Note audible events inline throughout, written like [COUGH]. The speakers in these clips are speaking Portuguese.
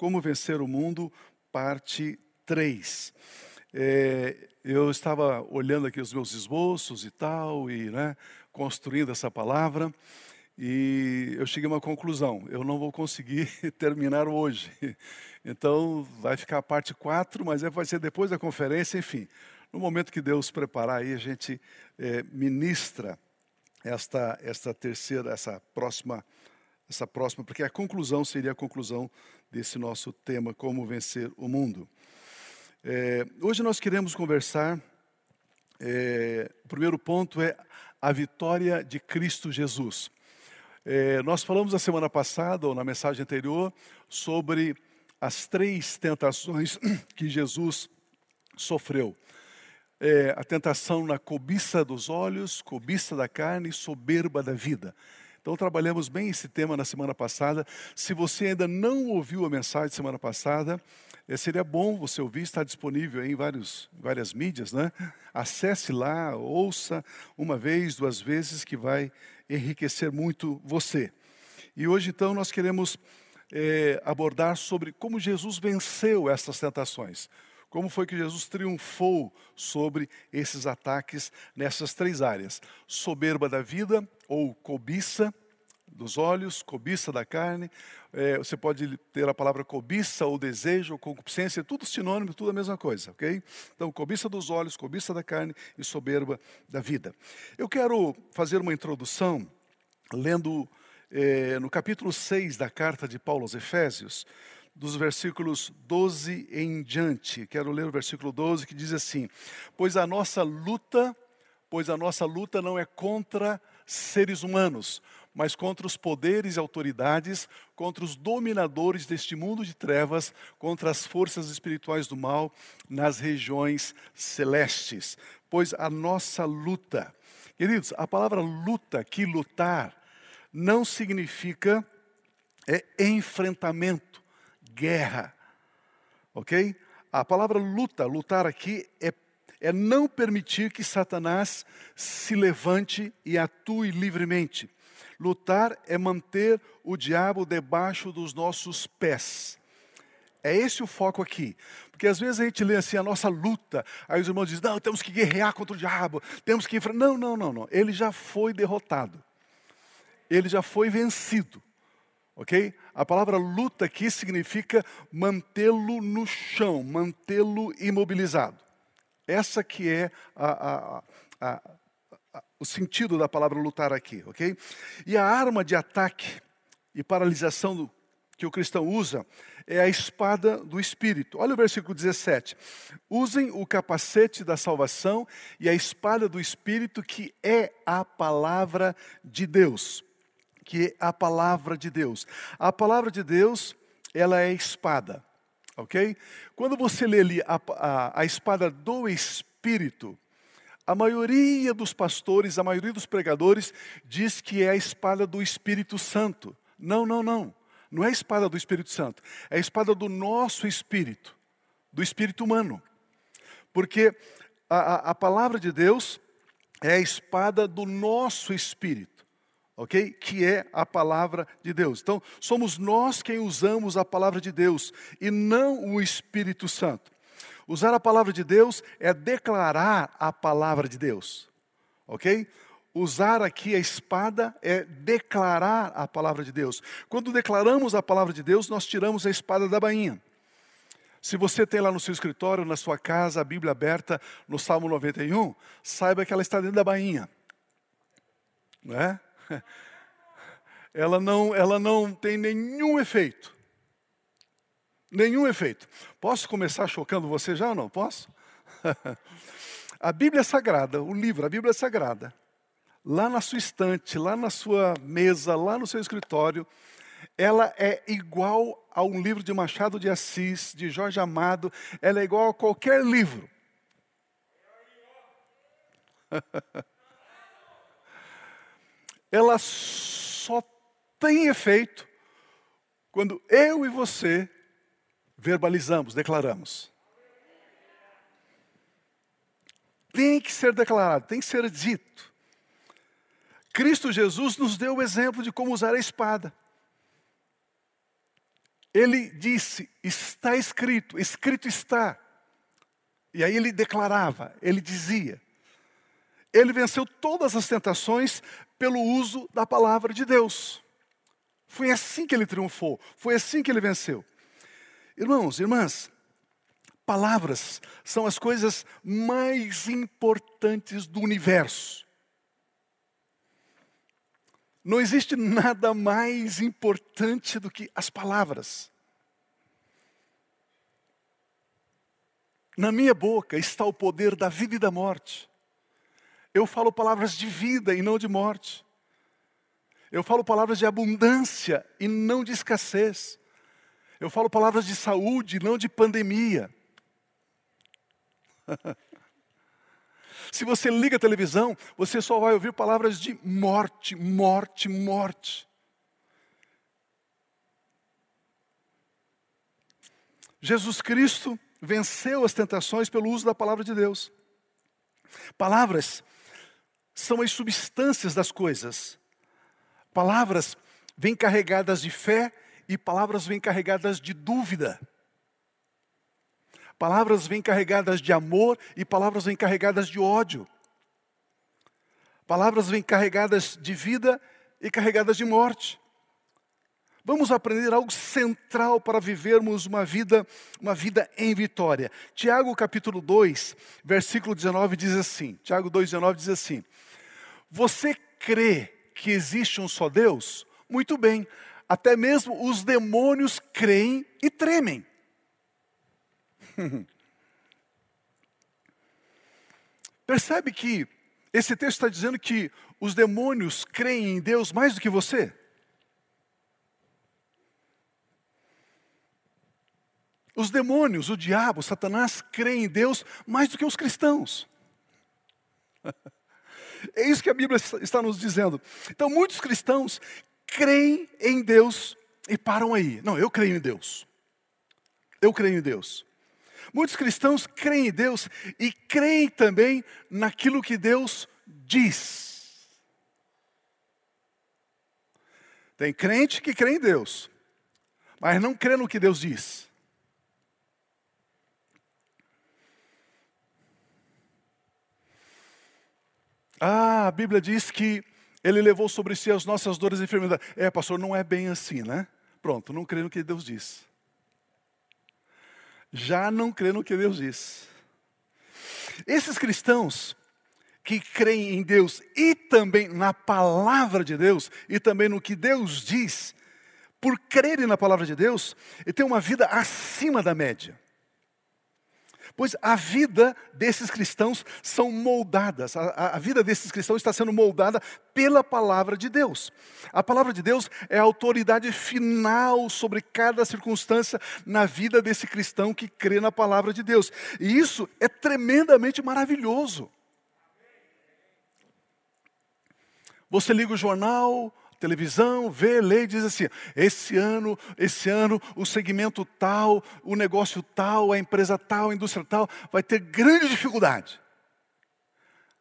Como Vencer o Mundo, parte 3. É, eu estava olhando aqui os meus esboços e tal, e né, construindo essa palavra, e eu cheguei a uma conclusão: eu não vou conseguir [LAUGHS] terminar hoje. Então, vai ficar a parte 4, mas é, vai ser depois da conferência, enfim. No momento que Deus preparar aí, a gente é, ministra esta, esta terceira, essa próxima, essa próxima, porque a conclusão seria a conclusão desse nosso tema, como vencer o mundo. É, hoje nós queremos conversar. É, o primeiro ponto é a vitória de Cristo Jesus. É, nós falamos a semana passada, ou na mensagem anterior, sobre as três tentações [COUGHS] que Jesus sofreu. É, a tentação na cobiça dos olhos, cobiça da carne e soberba da vida. Então, trabalhamos bem esse tema na semana passada. Se você ainda não ouviu a mensagem semana passada, é, seria bom você ouvir, está disponível em vários, várias mídias, né? Acesse lá, ouça uma vez, duas vezes, que vai enriquecer muito você. E hoje, então, nós queremos é, abordar sobre como Jesus venceu essas tentações. Como foi que Jesus triunfou sobre esses ataques nessas três áreas: soberba da vida ou cobiça, dos olhos, cobiça da carne. É, você pode ter a palavra cobiça ou desejo ou concupiscência, tudo sinônimo, tudo a mesma coisa, ok? Então, cobiça dos olhos, cobiça da carne e soberba da vida. Eu quero fazer uma introdução lendo é, no capítulo 6 da carta de Paulo aos Efésios, dos versículos 12 em diante. Quero ler o versículo 12 que diz assim: Pois a nossa luta, pois a nossa luta não é contra seres humanos, mas contra os poderes e autoridades, contra os dominadores deste mundo de trevas, contra as forças espirituais do mal nas regiões celestes. Pois a nossa luta, queridos, a palavra luta, que lutar, não significa é enfrentamento, guerra, ok? A palavra luta, lutar aqui é é não permitir que Satanás se levante e atue livremente. Lutar é manter o diabo debaixo dos nossos pés. É esse o foco aqui. Porque às vezes a gente lê assim a nossa luta, aí os irmãos dizem: não, temos que guerrear contra o diabo, temos que enfrentar. Não, não, não, não. Ele já foi derrotado. Ele já foi vencido. Ok? A palavra luta aqui significa mantê-lo no chão, mantê-lo imobilizado. Essa que é a, a, a, o sentido da palavra lutar aqui, ok? E a arma de ataque e paralisação do, que o cristão usa é a espada do Espírito. Olha o versículo 17. Usem o capacete da salvação e a espada do Espírito, que é a palavra de Deus. Que é a palavra de Deus. A palavra de Deus, ela é espada, ok? Quando você lê ali a, a, a espada do Espírito, a maioria dos pastores, a maioria dos pregadores diz que é a espada do Espírito Santo. Não, não, não. Não é a espada do Espírito Santo. É a espada do nosso espírito, do espírito humano. Porque a, a, a palavra de Deus é a espada do nosso espírito, ok? Que é a palavra de Deus. Então, somos nós quem usamos a palavra de Deus e não o Espírito Santo. Usar a palavra de Deus é declarar a palavra de Deus, ok? Usar aqui a espada é declarar a palavra de Deus. Quando declaramos a palavra de Deus, nós tiramos a espada da bainha. Se você tem lá no seu escritório, na sua casa, a Bíblia aberta no Salmo 91, saiba que ela está dentro da bainha. Não é? [LAUGHS] Ela não, ela não tem nenhum efeito. Nenhum efeito. Posso começar chocando você já ou não? Posso? [LAUGHS] a Bíblia Sagrada, o livro, a Bíblia Sagrada, lá na sua estante, lá na sua mesa, lá no seu escritório, ela é igual a um livro de Machado de Assis, de Jorge Amado, ela é igual a qualquer livro. [LAUGHS] ela só tem efeito quando eu e você verbalizamos, declaramos. Tem que ser declarado, tem que ser dito. Cristo Jesus nos deu o exemplo de como usar a espada. Ele disse: Está escrito, escrito está. E aí ele declarava, ele dizia. Ele venceu todas as tentações pelo uso da palavra de Deus. Foi assim que ele triunfou, foi assim que ele venceu. Irmãos, irmãs, palavras são as coisas mais importantes do universo. Não existe nada mais importante do que as palavras. Na minha boca está o poder da vida e da morte. Eu falo palavras de vida e não de morte. Eu falo palavras de abundância e não de escassez. Eu falo palavras de saúde e não de pandemia. [LAUGHS] Se você liga a televisão, você só vai ouvir palavras de morte, morte, morte. Jesus Cristo venceu as tentações pelo uso da palavra de Deus. Palavras são as substâncias das coisas. Palavras vêm carregadas de fé e palavras vêm carregadas de dúvida. Palavras vêm carregadas de amor e palavras vêm carregadas de ódio. Palavras vêm carregadas de vida e carregadas de morte. Vamos aprender algo central para vivermos uma vida, uma vida em vitória. Tiago capítulo 2, versículo 19 diz assim: Tiago 2:19 diz assim: você crê que existe um só Deus? Muito bem, até mesmo os demônios creem e tremem. [LAUGHS] Percebe que esse texto está dizendo que os demônios creem em Deus mais do que você? Os demônios, o diabo, Satanás, creem em Deus mais do que os cristãos. [LAUGHS] É isso que a Bíblia está nos dizendo. Então, muitos cristãos creem em Deus e param aí. Não, eu creio em Deus. Eu creio em Deus. Muitos cristãos creem em Deus e creem também naquilo que Deus diz. Tem crente que crê em Deus, mas não crê no que Deus diz. Ah, a Bíblia diz que ele levou sobre si as nossas dores e enfermidades. É, pastor, não é bem assim, né? Pronto, não crê no que Deus diz. Já não crê no que Deus diz. Esses cristãos que creem em Deus e também na palavra de Deus e também no que Deus diz, por crerem na palavra de Deus, e têm uma vida acima da média. Pois a vida desses cristãos são moldadas, a, a, vida desses cristãos está sendo moldada pela palavra de Deus. A palavra de Deus é a autoridade final sobre cada circunstância na vida desse cristão que crê na palavra de Deus. E isso é tremendamente maravilhoso. Você liga o jornal, televisão, vê, lê e diz assim: esse ano, esse ano, o segmento tal, o negócio tal, a empresa tal, a indústria tal, vai ter grande dificuldade.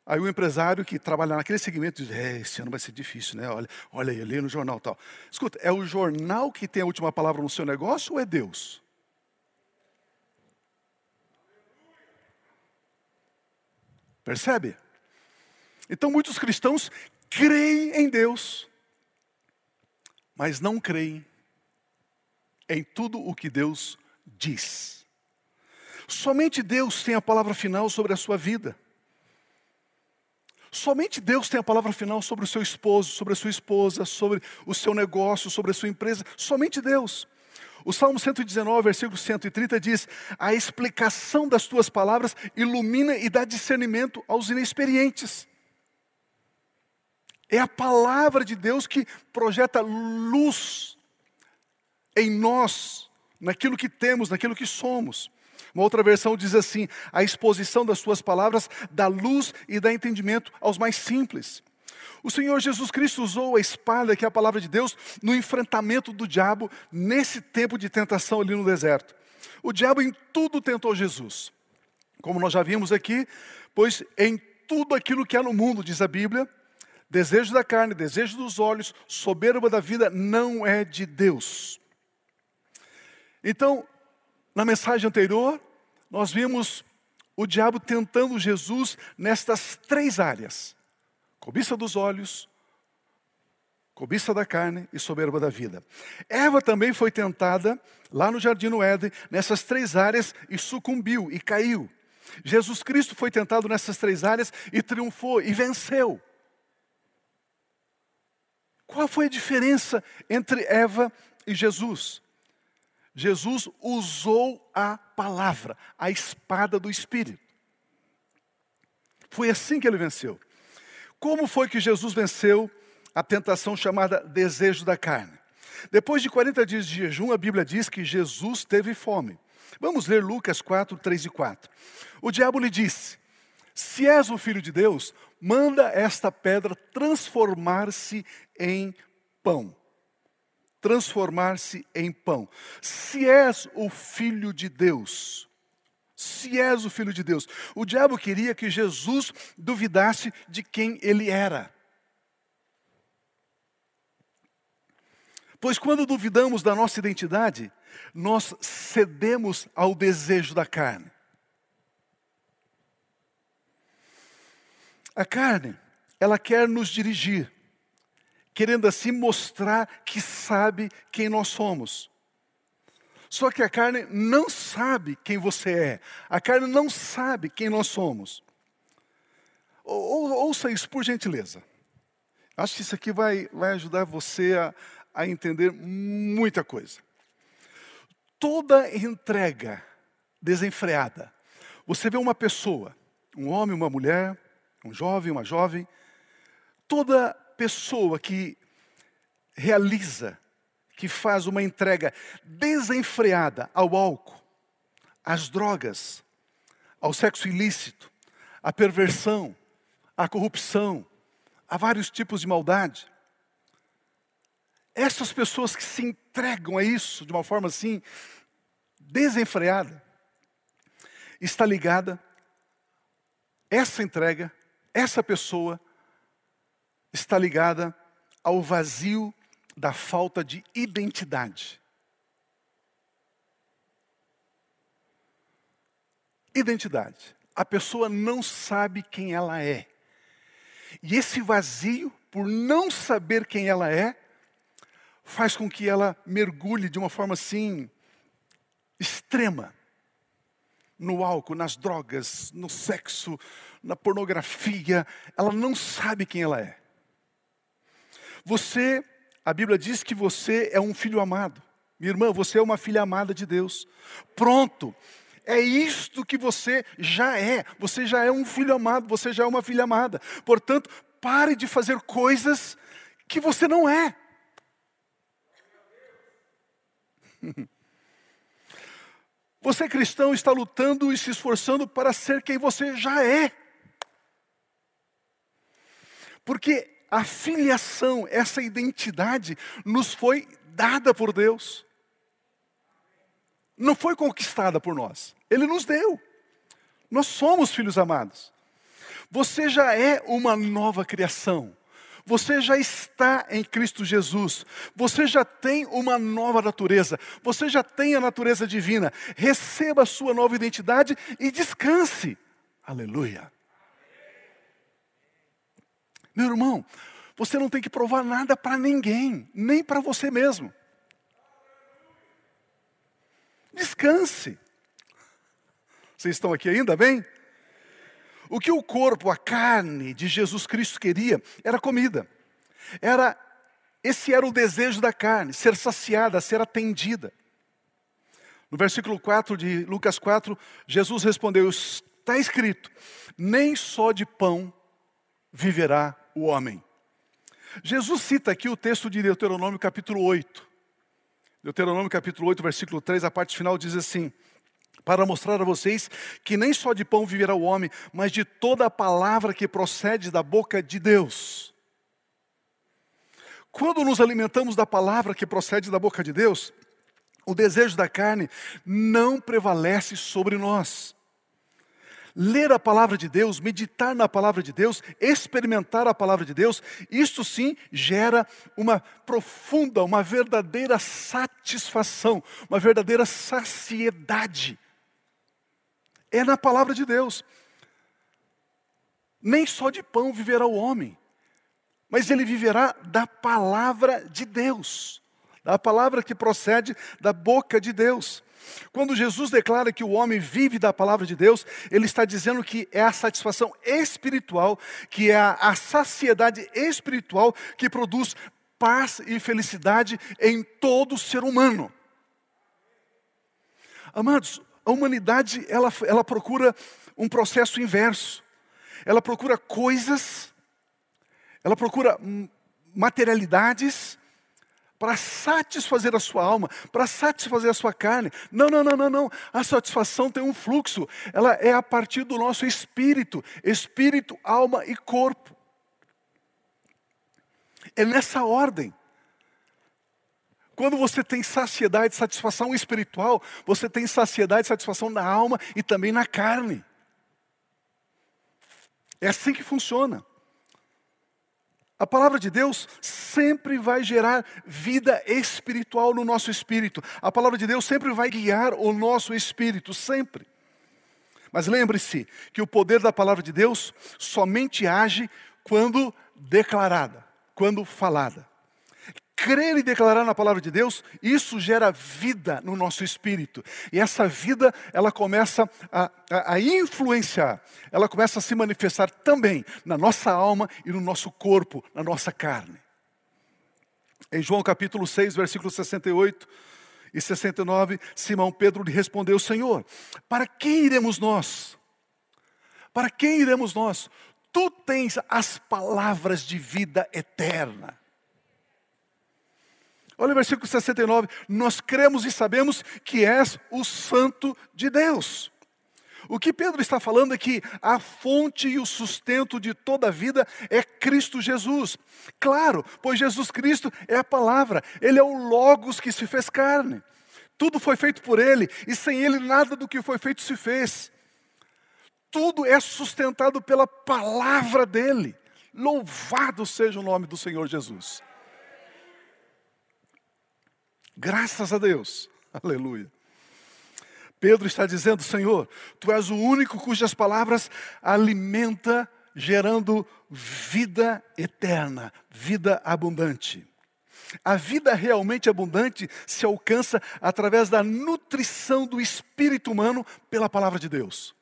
Aí o empresário que trabalha naquele segmento diz: é, esse ano vai ser difícil, né? Olha, olha aí, lê no jornal tal. Escuta, é o jornal que tem a última palavra no seu negócio ou é Deus? Percebe? Então muitos cristãos creem em Deus, mas não creem em tudo o que Deus diz. Somente Deus tem a palavra final sobre a sua vida. Somente Deus tem a palavra final sobre o seu esposo, sobre a sua esposa, sobre o seu negócio, sobre a sua empresa. Somente Deus. O Salmo 119, versículo 130 diz: A explicação das tuas palavras ilumina e dá discernimento aos inexperientes. É a palavra de Deus que projeta luz em nós, naquilo que temos, naquilo que somos. Uma outra versão diz assim: a exposição das suas palavras dá luz e dá entendimento aos mais simples. O Senhor Jesus Cristo usou a espada, que é a palavra de Deus, no enfrentamento do diabo nesse tempo de tentação ali no deserto. O diabo em tudo tentou Jesus. Como nós já vimos aqui, pois em tudo aquilo que há no mundo, diz a Bíblia, Desejo da carne, desejo dos olhos, soberba da vida não é de Deus. Então, na mensagem anterior, nós vimos o diabo tentando Jesus nestas três áreas: cobiça dos olhos, cobiça da carne e soberba da vida. Eva também foi tentada lá no jardim do Éden, nessas três áreas e sucumbiu e caiu. Jesus Cristo foi tentado nessas três áreas e triunfou e venceu. Qual foi a diferença entre Eva e Jesus? Jesus usou a palavra, a espada do Espírito. Foi assim que ele venceu. Como foi que Jesus venceu a tentação chamada desejo da carne? Depois de 40 dias de jejum, a Bíblia diz que Jesus teve fome. Vamos ler Lucas 4, 3 e 4. O diabo lhe disse: Se és o filho de Deus, manda esta pedra transformar-se em pão transformar-se em pão. Se és o filho de Deus, se és o filho de Deus, o diabo queria que Jesus duvidasse de quem ele era. Pois quando duvidamos da nossa identidade, nós cedemos ao desejo da carne. A carne, ela quer nos dirigir, querendo assim mostrar que sabe quem nós somos. Só que a carne não sabe quem você é, a carne não sabe quem nós somos. Ou, ouça isso por gentileza. Acho que isso aqui vai, vai ajudar você a, a entender muita coisa. Toda entrega desenfreada, você vê uma pessoa, um homem, uma mulher, um jovem, uma jovem, toda pessoa que realiza, que faz uma entrega desenfreada ao álcool, às drogas, ao sexo ilícito, à perversão, à corrupção, a vários tipos de maldade. Essas pessoas que se entregam a isso de uma forma assim, desenfreada, está ligada, essa entrega, essa pessoa, está ligada ao vazio da falta de identidade. Identidade. A pessoa não sabe quem ela é. E esse vazio, por não saber quem ela é, faz com que ela mergulhe de uma forma assim extrema no álcool, nas drogas, no sexo, na pornografia. Ela não sabe quem ela é. Você, a Bíblia diz que você é um filho amado. Minha irmã, você é uma filha amada de Deus. Pronto. É isto que você já é. Você já é um filho amado, você já é uma filha amada. Portanto, pare de fazer coisas que você não é. [LAUGHS] Você cristão está lutando e se esforçando para ser quem você já é. Porque a filiação, essa identidade, nos foi dada por Deus. Não foi conquistada por nós. Ele nos deu. Nós somos filhos amados. Você já é uma nova criação. Você já está em Cristo Jesus. Você já tem uma nova natureza. Você já tem a natureza divina. Receba a sua nova identidade e descanse. Aleluia. Meu irmão, você não tem que provar nada para ninguém, nem para você mesmo. Descanse. Vocês estão aqui ainda bem? O que o corpo, a carne de Jesus Cristo queria era comida. Era esse era o desejo da carne, ser saciada, ser atendida. No versículo 4 de Lucas 4, Jesus respondeu: Está escrito: nem só de pão viverá o homem. Jesus cita aqui o texto de Deuteronômio capítulo 8. Deuteronômio capítulo 8, versículo 3, a parte final diz assim: Para mostrar a vocês que nem só de pão viverá o homem, mas de toda a palavra que procede da boca de Deus. Quando nos alimentamos da palavra que procede da boca de Deus, o desejo da carne não prevalece sobre nós. Ler a palavra de Deus, meditar na palavra de Deus, experimentar a palavra de Deus, isso sim gera uma profunda, uma verdadeira satisfação, uma verdadeira saciedade. É na palavra de Deus. Nem só de pão viverá o homem, mas ele viverá da palavra de Deus, da palavra que procede da boca de Deus. Quando Jesus declara que o homem vive da palavra de Deus, ele está dizendo que é a satisfação espiritual, que é a, saciedade espiritual que produz paz e felicidade em todo ser humano. Amados, a humanidade ela, ela procura um processo inverso. Ela procura coisas, ela procura materialidades para satisfazer a sua alma, para satisfazer a sua carne. Não, não, não, não, não. A satisfação tem um fluxo. Ela é a partir do nosso espírito, espírito, alma e corpo. É nessa ordem. Quando você tem saciedade, satisfação espiritual, você tem saciedade, satisfação na alma e também na carne. É assim que funciona. A palavra de Deus sempre vai gerar vida espiritual no nosso espírito. A palavra de Deus sempre vai guiar o nosso espírito, sempre. Mas lembre-se que o poder da palavra de Deus somente age quando declarada, quando falada crer e declarar na palavra de Deus, isso gera vida no nosso espírito. E essa vida, ela começa a, a, a, influenciar, ela começa a se manifestar também na nossa alma e no nosso corpo, na nossa carne. Em João capítulo 6, versículos 68 e 69, Simão Pedro lhe respondeu: Senhor, para quem iremos nós? Para quem iremos nós? Tu tens as palavras de vida eterna. Olha o versículo 69. Nós cremos e sabemos que és o Santo de Deus. O que Pedro está falando é que a fonte e o sustento de toda a vida é Cristo Jesus. Claro, pois Jesus Cristo é a palavra, Ele é o Logos que se fez carne. Tudo foi feito por Ele, e sem Ele nada do que foi feito se fez. Tudo é sustentado pela palavra dEle. Louvado seja o nome do Senhor Jesus. Graças a Deus. Aleluia. Pedro está dizendo, Senhor, Tu és o único cujas palavras alimenta, gerando vida eterna, vida abundante. A vida realmente abundante se alcança através da nutrição do espírito humano pela palavra de Deus.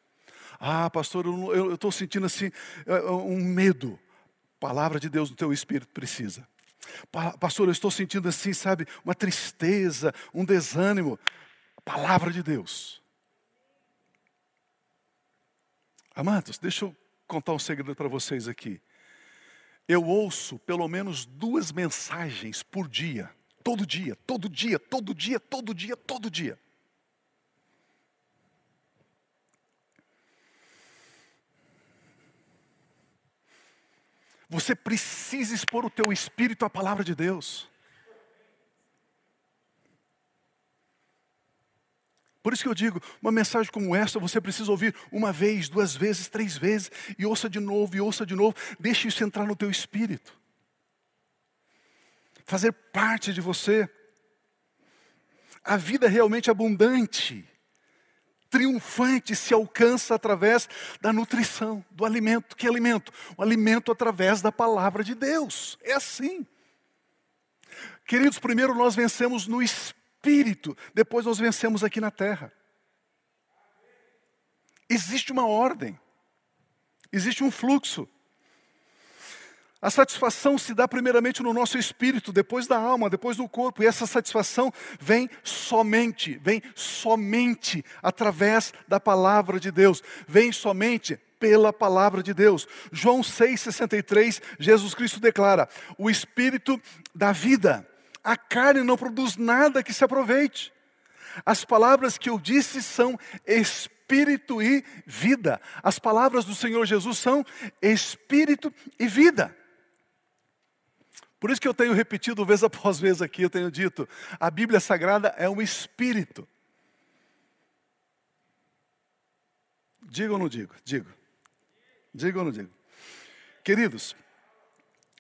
Ah, pastor, eu estou sentindo assim é, é, um medo. Palavra de Deus no teu espírito precisa. Pastor, eu estou sentindo assim, sabe, uma tristeza, um desânimo. Palavra de Deus. Amados, deixa eu contar um segredo para vocês aqui. Eu ouço pelo menos duas mensagens por dia, todo dia, todo dia, todo dia, todo dia, todo dia. Você precisa expor o teu espírito à palavra de Deus. Por isso que eu digo, uma mensagem como essa você precisa ouvir uma vez, duas vezes, três vezes, e ouça de novo, e ouça de novo. Deixe isso entrar no teu espírito. Fazer parte de você. A vida é realmente abundante triunfante se alcança através da nutrição, do alimento. Que alimento? O alimento através da palavra de Deus. É assim. Queridos, primeiro nós vencemos no espírito, depois nós vencemos aqui na terra. Existe uma ordem, existe um fluxo. A satisfação se dá primeiramente no nosso espírito, depois da alma, depois do corpo, e essa satisfação vem somente, vem somente através da palavra de Deus, vem somente pela palavra de Deus. João 6,63, Jesus Cristo declara: o espírito da vida, a carne não produz nada que se aproveite. As palavras que eu disse são espírito e vida. As palavras do Senhor Jesus são espírito e vida. Por isso que eu tenho repetido vez após vez aqui, eu tenho dito, a Bíblia Sagrada é um espírito. Digo ou não digo? Digo. Digo ou não digo? Queridos,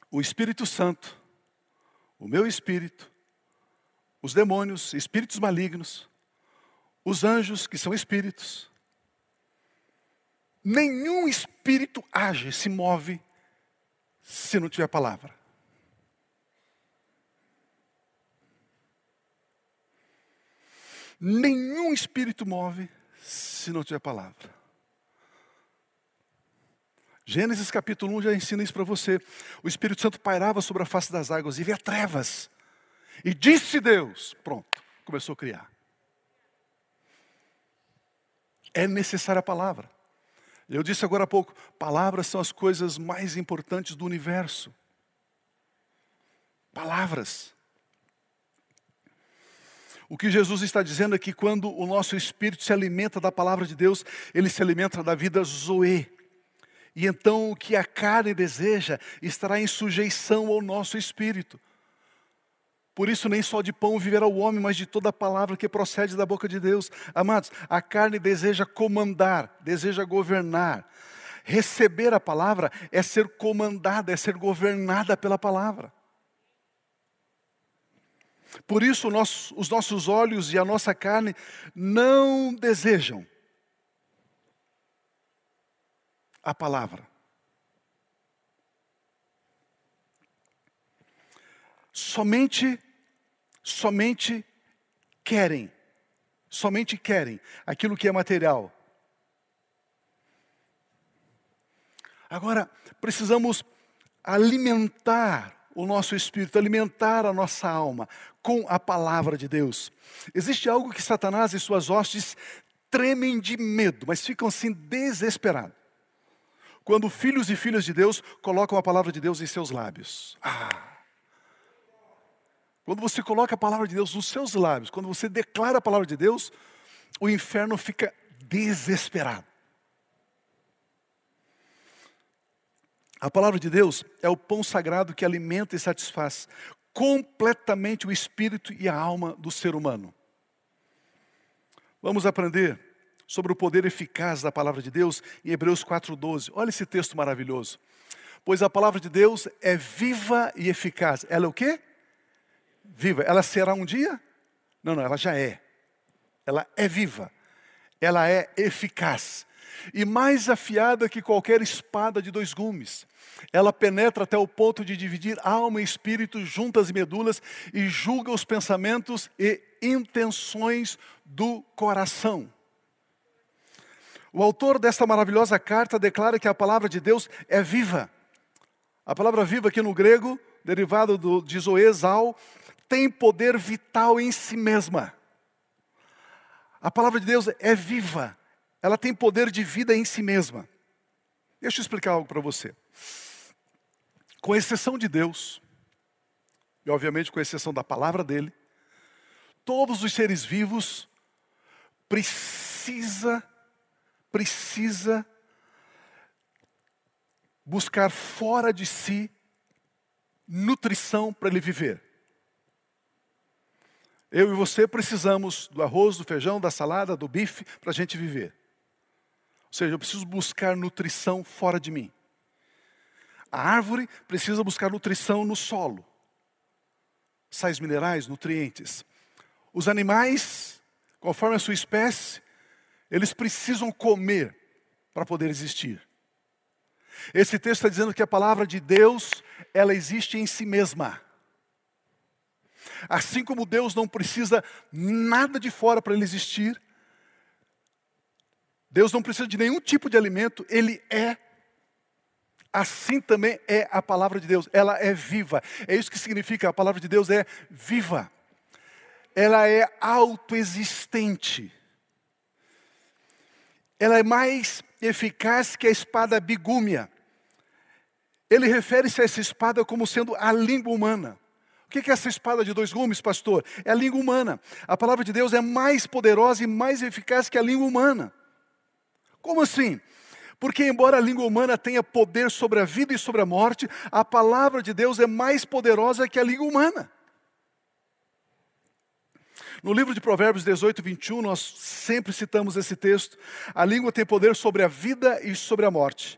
o Espírito Santo, o meu espírito, os demônios, espíritos malignos, os anjos, que são espíritos, nenhum espírito age, se move, se não tiver palavra. Nenhum espírito move se não tiver palavra. Gênesis capítulo 1 já ensina isso para você. O Espírito Santo pairava sobre a face das águas e via trevas. E disse Deus, pronto, começou a criar. É necessária a palavra. Eu disse agora há pouco, palavras são as coisas mais importantes do universo. Palavras. O que Jesus está dizendo é que quando o nosso espírito se alimenta da palavra de Deus, ele se alimenta da vida Zoe. E então o que a carne deseja estará em sujeição ao nosso espírito. Por isso, nem só de pão viverá o homem, mas de toda a palavra que procede da boca de Deus. Amados, a carne deseja comandar, deseja governar. Receber a palavra é ser comandada, é ser governada pela palavra. Por isso, os nossos olhos e a nossa carne não desejam a palavra. Somente, somente querem, somente querem aquilo que é material. Agora, precisamos alimentar o nosso espírito, alimentar a nossa alma com a palavra de Deus. Existe algo que Satanás e suas hostes tremem de medo, mas ficam assim desesperados quando filhos e filhas de Deus colocam a palavra de Deus em seus lábios. Ah. Quando você coloca a palavra de Deus nos seus lábios, quando você declara a palavra de Deus, o inferno fica desesperado. A palavra de Deus é o pão sagrado que alimenta e satisfaz completamente o espírito e a alma do ser humano. Vamos aprender sobre o poder eficaz da palavra de Deus em Hebreus 4:12. Olha esse texto maravilhoso. Pois a palavra de Deus é viva e eficaz. Ela é o quê? Viva. Ela será um dia? Não, não, ela já é. Ela é viva. Ela é eficaz. E mais afiada que qualquer espada de dois gumes. Ela penetra até o ponto de dividir alma e espírito, juntas e medulas, e julga os pensamentos e intenções do coração. O autor desta maravilhosa carta declara que a palavra de Deus é viva. A palavra viva aqui no grego, derivado do, de zoesal, tem poder vital em si mesma. A palavra de Deus é viva, ela tem poder de vida em si mesma. Deixa eu explicar algo para você. Com exceção de Deus, e obviamente com exceção da palavra dele, todos os seres vivos precisa precisa buscar fora de si nutrição para ele viver. Eu e você precisamos do arroz, do feijão, da salada, do bife para a gente viver. Seja, eu preciso buscar nutrição fora de mim. A árvore precisa buscar nutrição no solo, sais minerais, nutrientes. Os animais, conforme a sua espécie, eles precisam comer para poder existir. Esse texto está dizendo que a palavra de Deus, ela existe em si mesma. Assim como Deus não precisa nada de fora para ele existir, Deus não precisa de nenhum tipo de alimento, ele é. Assim também é a palavra de Deus, ela é viva. É isso que significa, a palavra de Deus é viva. Ela é autoexistente ela é mais eficaz que a espada bigúmia. Ele refere-se a essa espada como sendo a língua humana. O que é essa espada de dois gumes, pastor? É a língua humana. A palavra de Deus é mais poderosa e mais eficaz que a língua humana. Como assim? Porque, embora a língua humana tenha poder sobre a vida e sobre a morte, a palavra de Deus é mais poderosa que a língua humana. No livro de Provérbios 18, 21, nós sempre citamos esse texto. A língua tem poder sobre a vida e sobre a morte.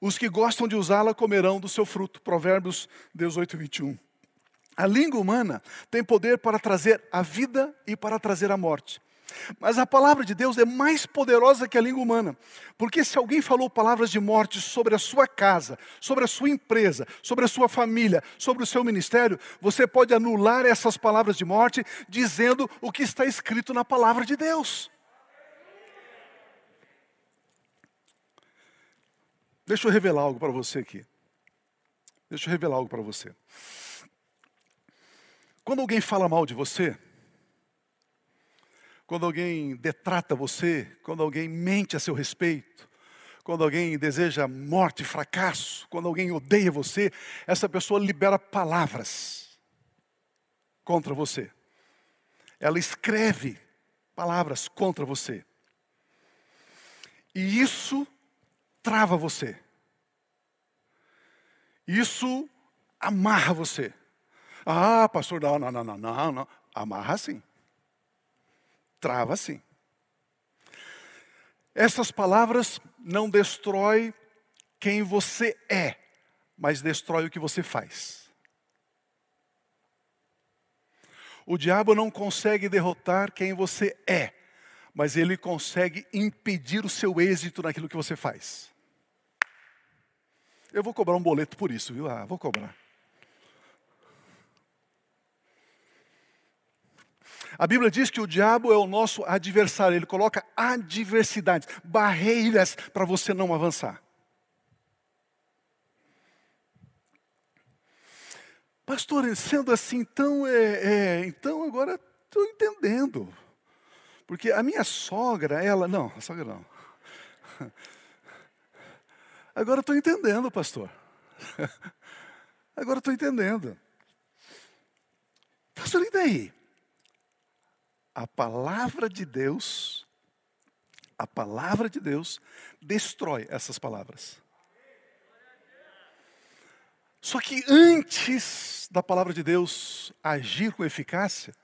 Os que gostam de usá-la comerão do seu fruto. Provérbios 18, 21. A língua humana tem poder para trazer a vida e para trazer a morte. Mas a palavra de Deus é mais poderosa que a língua humana, porque se alguém falou palavras de morte sobre a sua casa, sobre a sua empresa, sobre a sua família, sobre o seu ministério, você pode anular essas palavras de morte dizendo o que está escrito na palavra de Deus. Deixa eu revelar algo para você aqui. Deixa eu revelar algo para você. Quando alguém fala mal de você, quando alguém detrata você, quando alguém mente a seu respeito, quando alguém deseja morte, fracasso, quando alguém odeia você, essa pessoa libera palavras contra você. Ela escreve palavras contra você. E isso trava você. Isso amarra você. Ah, pastor, não, não, não, não, não. Amarra sim trava sim. Essas palavras não destrói quem você é, mas destrói o que você faz. O diabo não consegue derrotar quem você é, mas ele consegue impedir o seu êxito naquilo que você faz. Eu vou cobrar um boleto por isso, viu? Ah, vou cobrar. A Bíblia diz que o diabo é o nosso adversário, ele coloca adversidades, barreiras para você não avançar. Pastor, sendo assim, então, é, é então agora estou entendendo. Porque a minha sogra, ela. Não, a sogra não. Agora estou entendendo, pastor. Agora estou entendendo. Pastor, e daí? A palavra de Deus, a palavra de Deus destrói essas palavras. Só que antes da palavra de Deus agir com eficácia,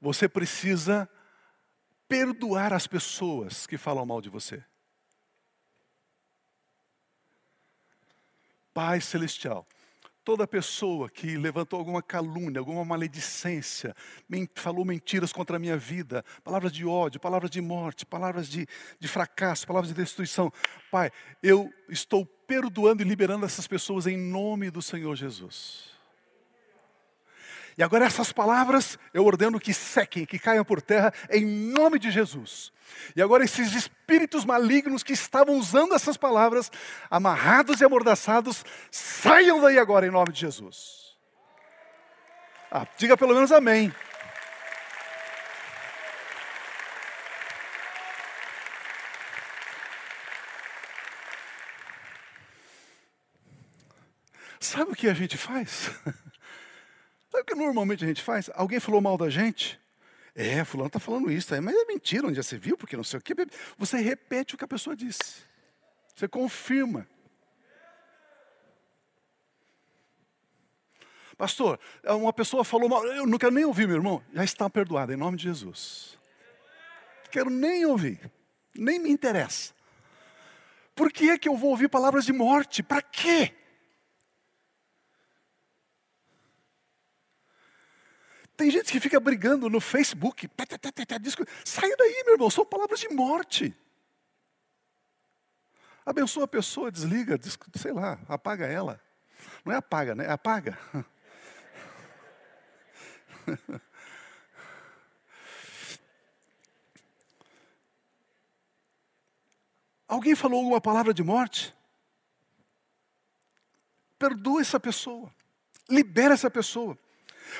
você precisa perdoar as pessoas que falam mal de você. Pai Celestial, toda pessoa que levantou alguma calúnia, alguma maledicência, falou mentiras contra a minha vida, palavras de ódio, palavras de morte, palavras de, de fracasso, palavras de destruição. Pai, eu estou perdoando e liberando essas pessoas em nome do Senhor Jesus. E agora essas palavras eu ordeno que sequem, que caiam por terra em nome de Jesus. E agora esses espíritos malignos que estavam usando essas palavras, amarrados e amordaçados, saiam daí agora em nome de Jesus. Ah, diga pelo menos amém. Sabe o que a gente faz? [LAUGHS] Sabe o que normalmente a gente faz? Alguém falou mal da gente? É, fulano está falando isso, mas é mentira, onde já você viu, porque não sei o que. Você repete o que a pessoa disse. Você confirma. Pastor, uma pessoa falou mal, eu não quero nem ouvir, meu irmão. Já está perdoado, em nome de Jesus. Quero nem ouvir, nem me interessa. Por que é que eu vou ouvir palavras de morte? Para quê? Tem gente que fica brigando no Facebook. Saia daí, meu irmão, são palavras de morte. Abençoa a pessoa, desliga, sei lá, apaga ela. Não é apaga, né? É apaga. [LAUGHS] Alguém falou alguma palavra de morte? Perdoa essa pessoa. Libera essa pessoa.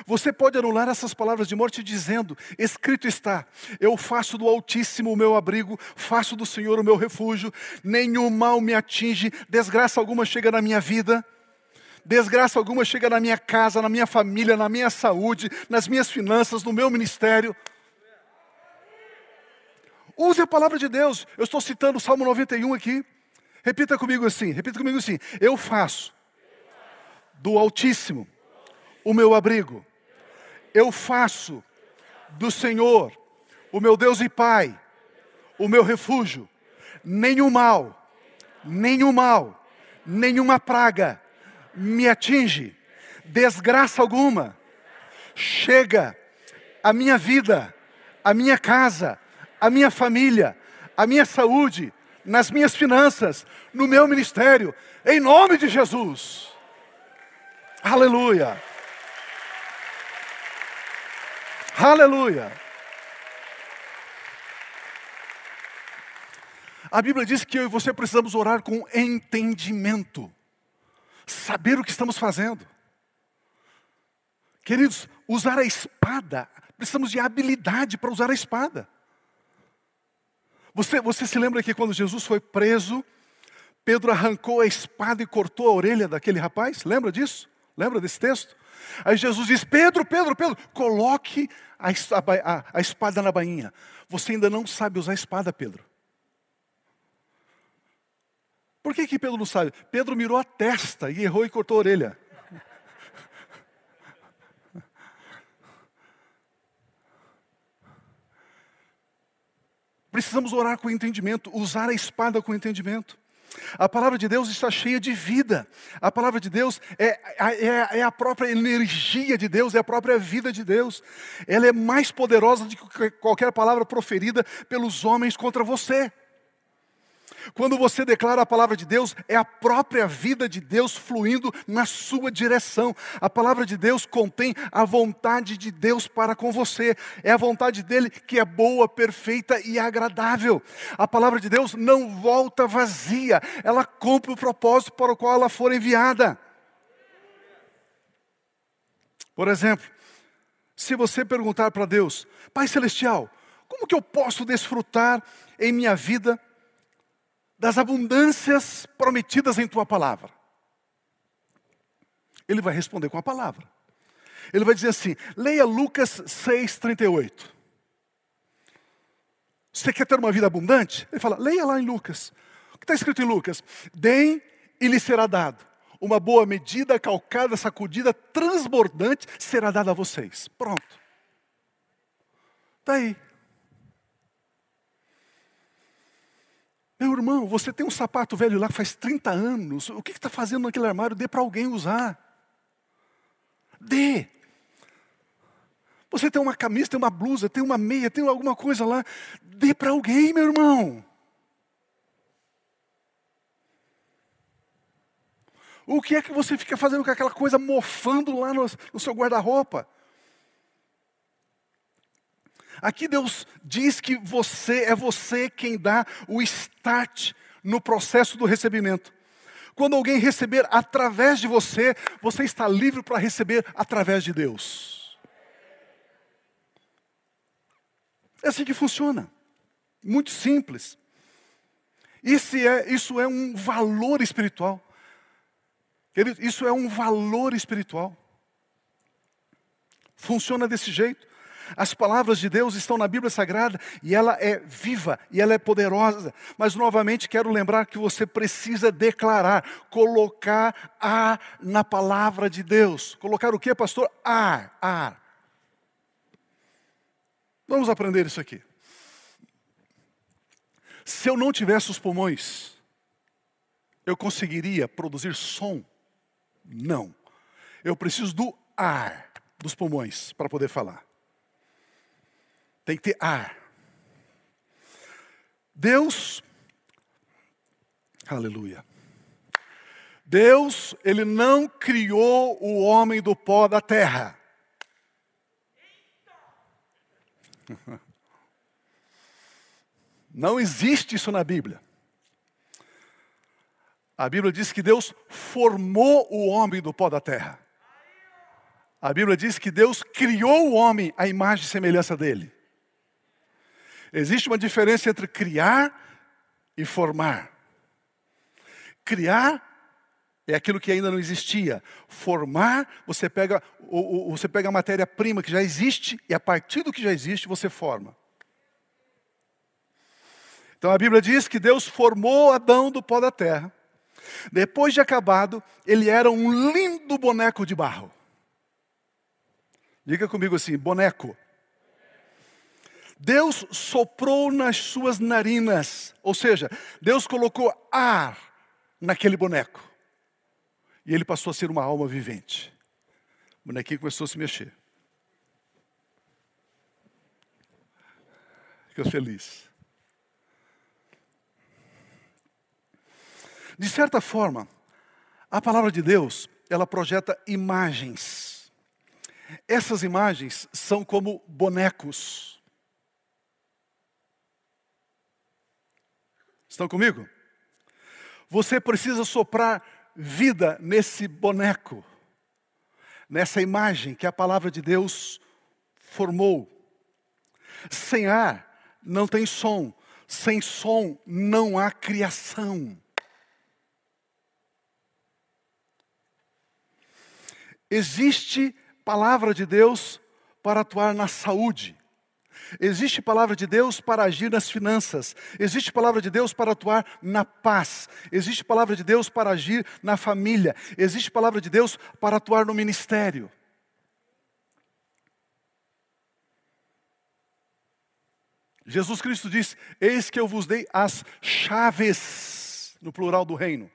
Você pode anular essas palavras de morte dizendo: Escrito está, eu faço do Altíssimo o meu abrigo, faço do Senhor o meu refúgio, nenhum mal me atinge, desgraça alguma chega na minha vida. Desgraça alguma chega na minha casa, na minha família, na minha saúde, nas minhas finanças, no meu ministério. Use a palavra de Deus. Eu estou citando o Salmo 91 aqui. Repita comigo assim, repita comigo assim. Eu faço do Altíssimo o meu abrigo. Eu faço do Senhor, o meu Deus e Pai, o meu refúgio. Nenhum mal, nenhum mal, nenhuma praga me atinge, desgraça alguma chega a minha vida, a minha casa, a minha família, a minha saúde, nas minhas finanças, no meu ministério, em nome de Jesus. Aleluia. Aleluia. A Bíblia diz que eu e você precisamos orar com entendimento, saber o que estamos fazendo. Queridos, usar a espada, precisamos de habilidade para usar a espada. Você, você se lembra que quando Jesus foi preso, Pedro arrancou a espada e cortou a orelha daquele rapaz? Lembra disso? Lembra desse texto? Aí Jesus diz: Pedro, Pedro, Pedro, coloque a, a, a espada na bainha. Você ainda não sabe usar a espada, Pedro. Por que, que Pedro não sabe? Pedro mirou a testa e errou e cortou a orelha. Precisamos orar com entendimento, usar a espada com entendimento. A palavra de Deus está cheia de vida. A palavra de Deus é, é, é, a própria energia de Deus, é a própria vida de Deus. Ela é mais poderosa do que qualquer palavra proferida pelos homens contra você. Quando você declara a palavra de Deus, é a própria vida de Deus fluindo na sua direção. A palavra de Deus contém a vontade de Deus para com você. É a vontade dele que é boa, perfeita e agradável. A palavra de Deus não volta vazia, ela cumpre o propósito para o qual ela for enviada. Por exemplo, se você perguntar para Deus, Pai Celestial, como que eu posso desfrutar em minha vida das abundâncias prometidas em tua palavra? Ele vai responder com a palavra. Ele vai dizer assim: leia Lucas 6,38. Você quer ter uma vida abundante? Ele fala, leia lá em Lucas. O que está escrito em Lucas? Deem e lhe será dado. Uma boa medida, calcada, sacudida, transbordante será dada a vocês. Pronto. Está aí. Meu irmão, você tem um sapato velho lá que faz 30 anos. O que está fazendo naquele armário? Dê para alguém usar. Dê. Você tem uma camisa, tem uma blusa, tem uma meia, tem alguma coisa lá. Dê para alguém, meu irmão. O que é que você fica fazendo com aquela coisa mofando lá no, no seu guarda-roupa? Aqui Deus diz que você é você quem dá o start no processo do recebimento. Quando alguém receber através de você, você está livre para receber através de Deus. É assim que funciona. Muito simples. Isso é, isso é um valor espiritual. Isso é um valor espiritual. Funciona desse jeito. As palavras de Deus estão na Bíblia Sagrada e ela é viva e ela é poderosa. Mas novamente quero lembrar que você precisa declarar, colocar a na palavra de Deus. Colocar o que, pastor? Ar, ar. Vamos aprender isso aqui. Se eu não tivesse os pulmões, eu conseguiria produzir som? Não. Eu preciso do ar dos pulmões para poder falar. Tem que ter ar. Deus, aleluia. Deus, Ele não criou o homem do pó da terra. [LAUGHS] Não existe isso na Bíblia. A Bíblia diz que Deus formou o homem do pó da terra. A Bíblia diz que Deus criou o homem à imagem e semelhança dele. Existe uma diferença entre criar e formar. Criar é aquilo que ainda não existia. Formar, você pega, você pega a matéria-prima que já existe e a partir do que já existe você forma. Então a Bíblia diz que Deus formou Adão do pó da terra. Depois de acabado, ele era um lindo boneco de barro. Diga comigo assim: boneco. Deus soprou nas suas narinas, ou seja, Deus colocou ar naquele boneco. E ele passou a ser uma alma vivente. O bonequinho começou a se mexer. Fica feliz. De certa forma, a palavra de Deus, ela projeta imagens. Essas imagens são como bonecos. Estão comigo? Você precisa soprar vida nesse boneco, nessa imagem que a palavra de Deus formou. Sem ar não tem som, sem som não há criação. Existe palavra de Deus para atuar na saúde. Existe palavra de Deus para agir nas finanças. Existe palavra de Deus para atuar na paz. Existe palavra de Deus para agir na família. Existe palavra de Deus para atuar no ministério. Jesus Cristo diz: Eis que eu vos dei as chaves, no plural do reino.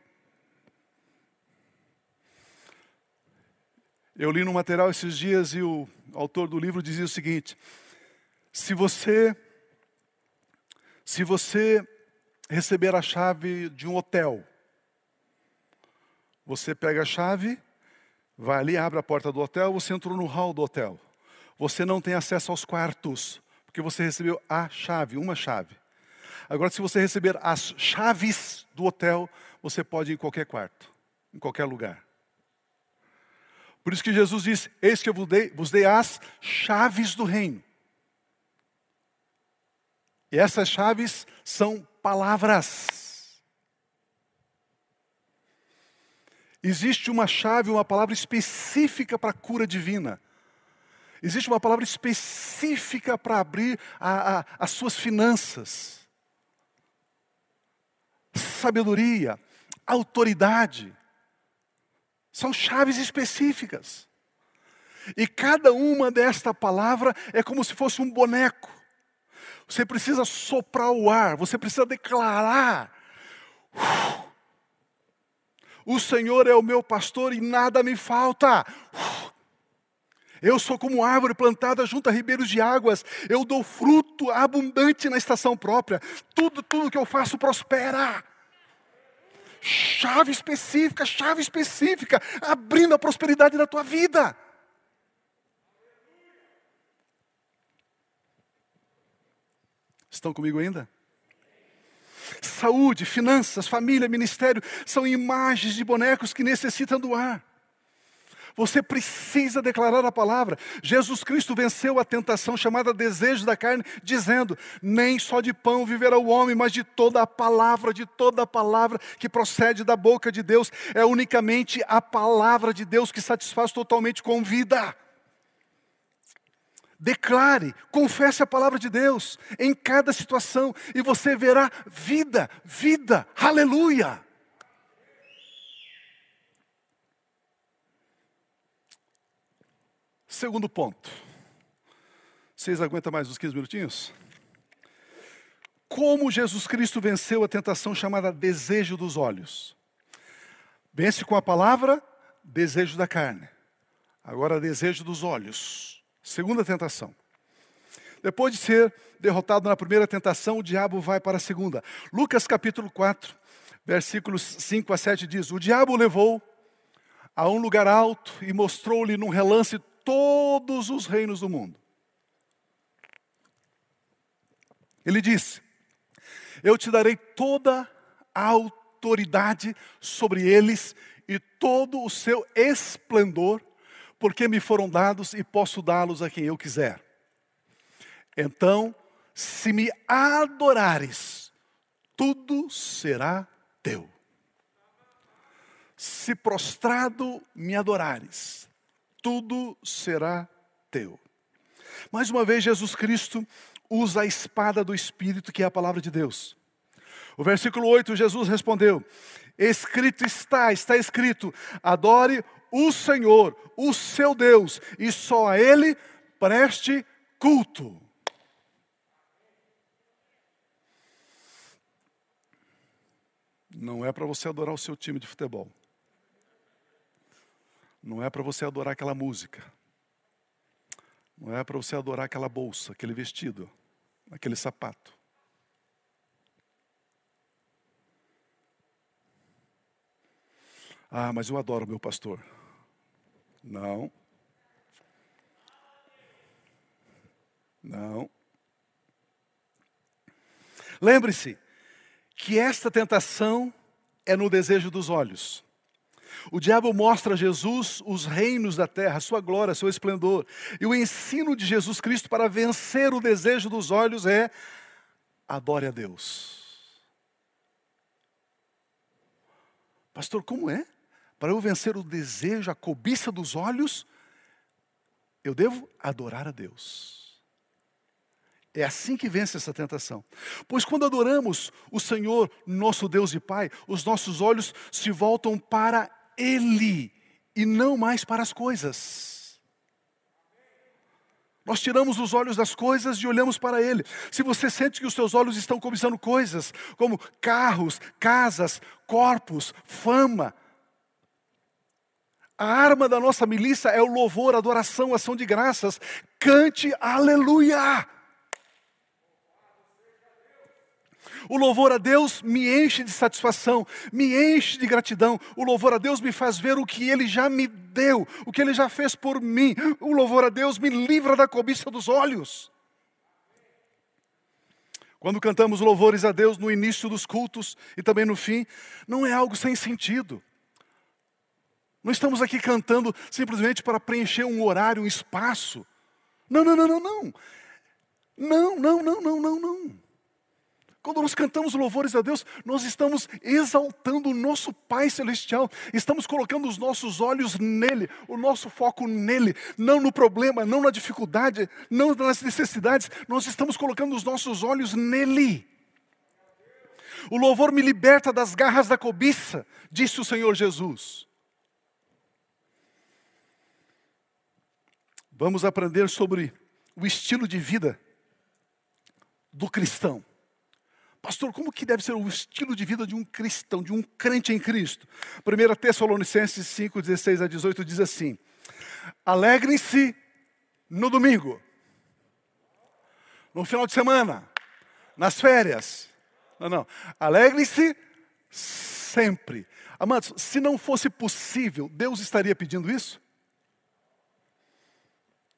Eu li no material esses dias e o autor do livro dizia o seguinte: se você se você receber a chave de um hotel, você pega a chave, vai ali, abre a porta do hotel, você entrou no hall do hotel. Você não tem acesso aos quartos, porque você recebeu a chave, uma chave. Agora, se você receber as chaves do hotel, você pode ir em qualquer quarto, em qualquer lugar. Por isso que Jesus diz: Eis que eu vos dei, vos dei as chaves do reino. E essas chaves são palavras. Existe uma chave, uma palavra específica para a cura divina. Existe uma palavra específica para abrir a, a, as suas finanças. Sabedoria, autoridade. São chaves específicas. E cada uma desta palavra é como se fosse um boneco. Você precisa soprar o ar, você precisa declarar. O Senhor é o meu pastor e nada me falta. Eu sou como árvore plantada junto a ribeiros de águas. Eu dou fruto abundante na estação própria. Tudo, tudo que eu faço prospera. Chave específica, chave específica, abrindo a prosperidade da tua vida. Estão comigo ainda? Saúde, finanças, família, ministério são imagens de bonecos que necessitam do ar. Você precisa declarar a palavra. Jesus Cristo venceu a tentação chamada desejo da carne, dizendo: Nem só de pão viverá o homem, mas de toda a palavra, de toda a palavra que procede da boca de Deus. É unicamente a palavra de Deus que satisfaz totalmente com vida. Declare, confesse a palavra de Deus em cada situação e você verá vida, vida, aleluia. Segundo ponto. Vocês aguentam mais uns 15 minutinhos? Como Jesus Cristo venceu a tentação chamada desejo dos olhos? Vence com a palavra, desejo da carne. Agora, desejo dos olhos. Segunda tentação. Depois de ser derrotado na primeira tentação, o diabo vai para a segunda. Lucas capítulo 4, versículos 5 a 7 diz: O diabo o levou a um lugar alto e mostrou-lhe num relance todos os reinos do mundo. Ele disse: Eu te darei toda a autoridade sobre eles e todo o seu esplendor porque me foram dados e posso dá-los a quem eu quiser. Então, se me adorares, tudo será teu. Se prostrado me adorares, tudo será teu. Mais uma vez, Jesus Cristo usa a espada do Espírito, que é a palavra de Deus. O versículo 8, Jesus respondeu: Escrito está, está escrito: adore o Senhor, o seu Deus, e só a Ele preste culto. Não é para você adorar o seu time de futebol. Não é para você adorar aquela música. Não é para você adorar aquela bolsa, aquele vestido, aquele sapato. Ah, mas eu adoro meu pastor. Não. Não. Lembre-se que esta tentação é no desejo dos olhos. O diabo mostra a Jesus os reinos da terra, sua glória, seu esplendor. E o ensino de Jesus Cristo para vencer o desejo dos olhos é: adore a Deus. Pastor, como é? Para eu vencer o desejo, a cobiça dos olhos, eu devo adorar a Deus. É assim que vence essa tentação. Pois quando adoramos o Senhor, nosso Deus e Pai, os nossos olhos se voltam para Ele e não mais para as coisas. Nós tiramos os olhos das coisas e olhamos para Ele. Se você sente que os seus olhos estão cobiçando coisas, como carros, casas, corpos, fama, a arma da nossa milícia é o louvor, adoração, ação de graças. Cante aleluia! O louvor a Deus me enche de satisfação, me enche de gratidão. O louvor a Deus me faz ver o que Ele já me deu, o que Ele já fez por mim. O louvor a Deus me livra da cobiça dos olhos. Quando cantamos louvores a Deus no início dos cultos e também no fim, não é algo sem sentido. Não estamos aqui cantando simplesmente para preencher um horário, um espaço. Não, não, não, não, não. Não, não, não, não, não, não. Quando nós cantamos louvores a Deus, nós estamos exaltando o nosso Pai Celestial, estamos colocando os nossos olhos nele, o nosso foco nele, não no problema, não na dificuldade, não nas necessidades, nós estamos colocando os nossos olhos nele. O louvor me liberta das garras da cobiça, disse o Senhor Jesus. Vamos aprender sobre o estilo de vida do cristão. Pastor, como que deve ser o estilo de vida de um cristão, de um crente em Cristo? 1 Tessalonicenses 5, 16 a 18 diz assim: Alegrem-se no domingo, no final de semana, nas férias. Não, não. Alegrem-se sempre. Amados, se não fosse possível, Deus estaria pedindo isso?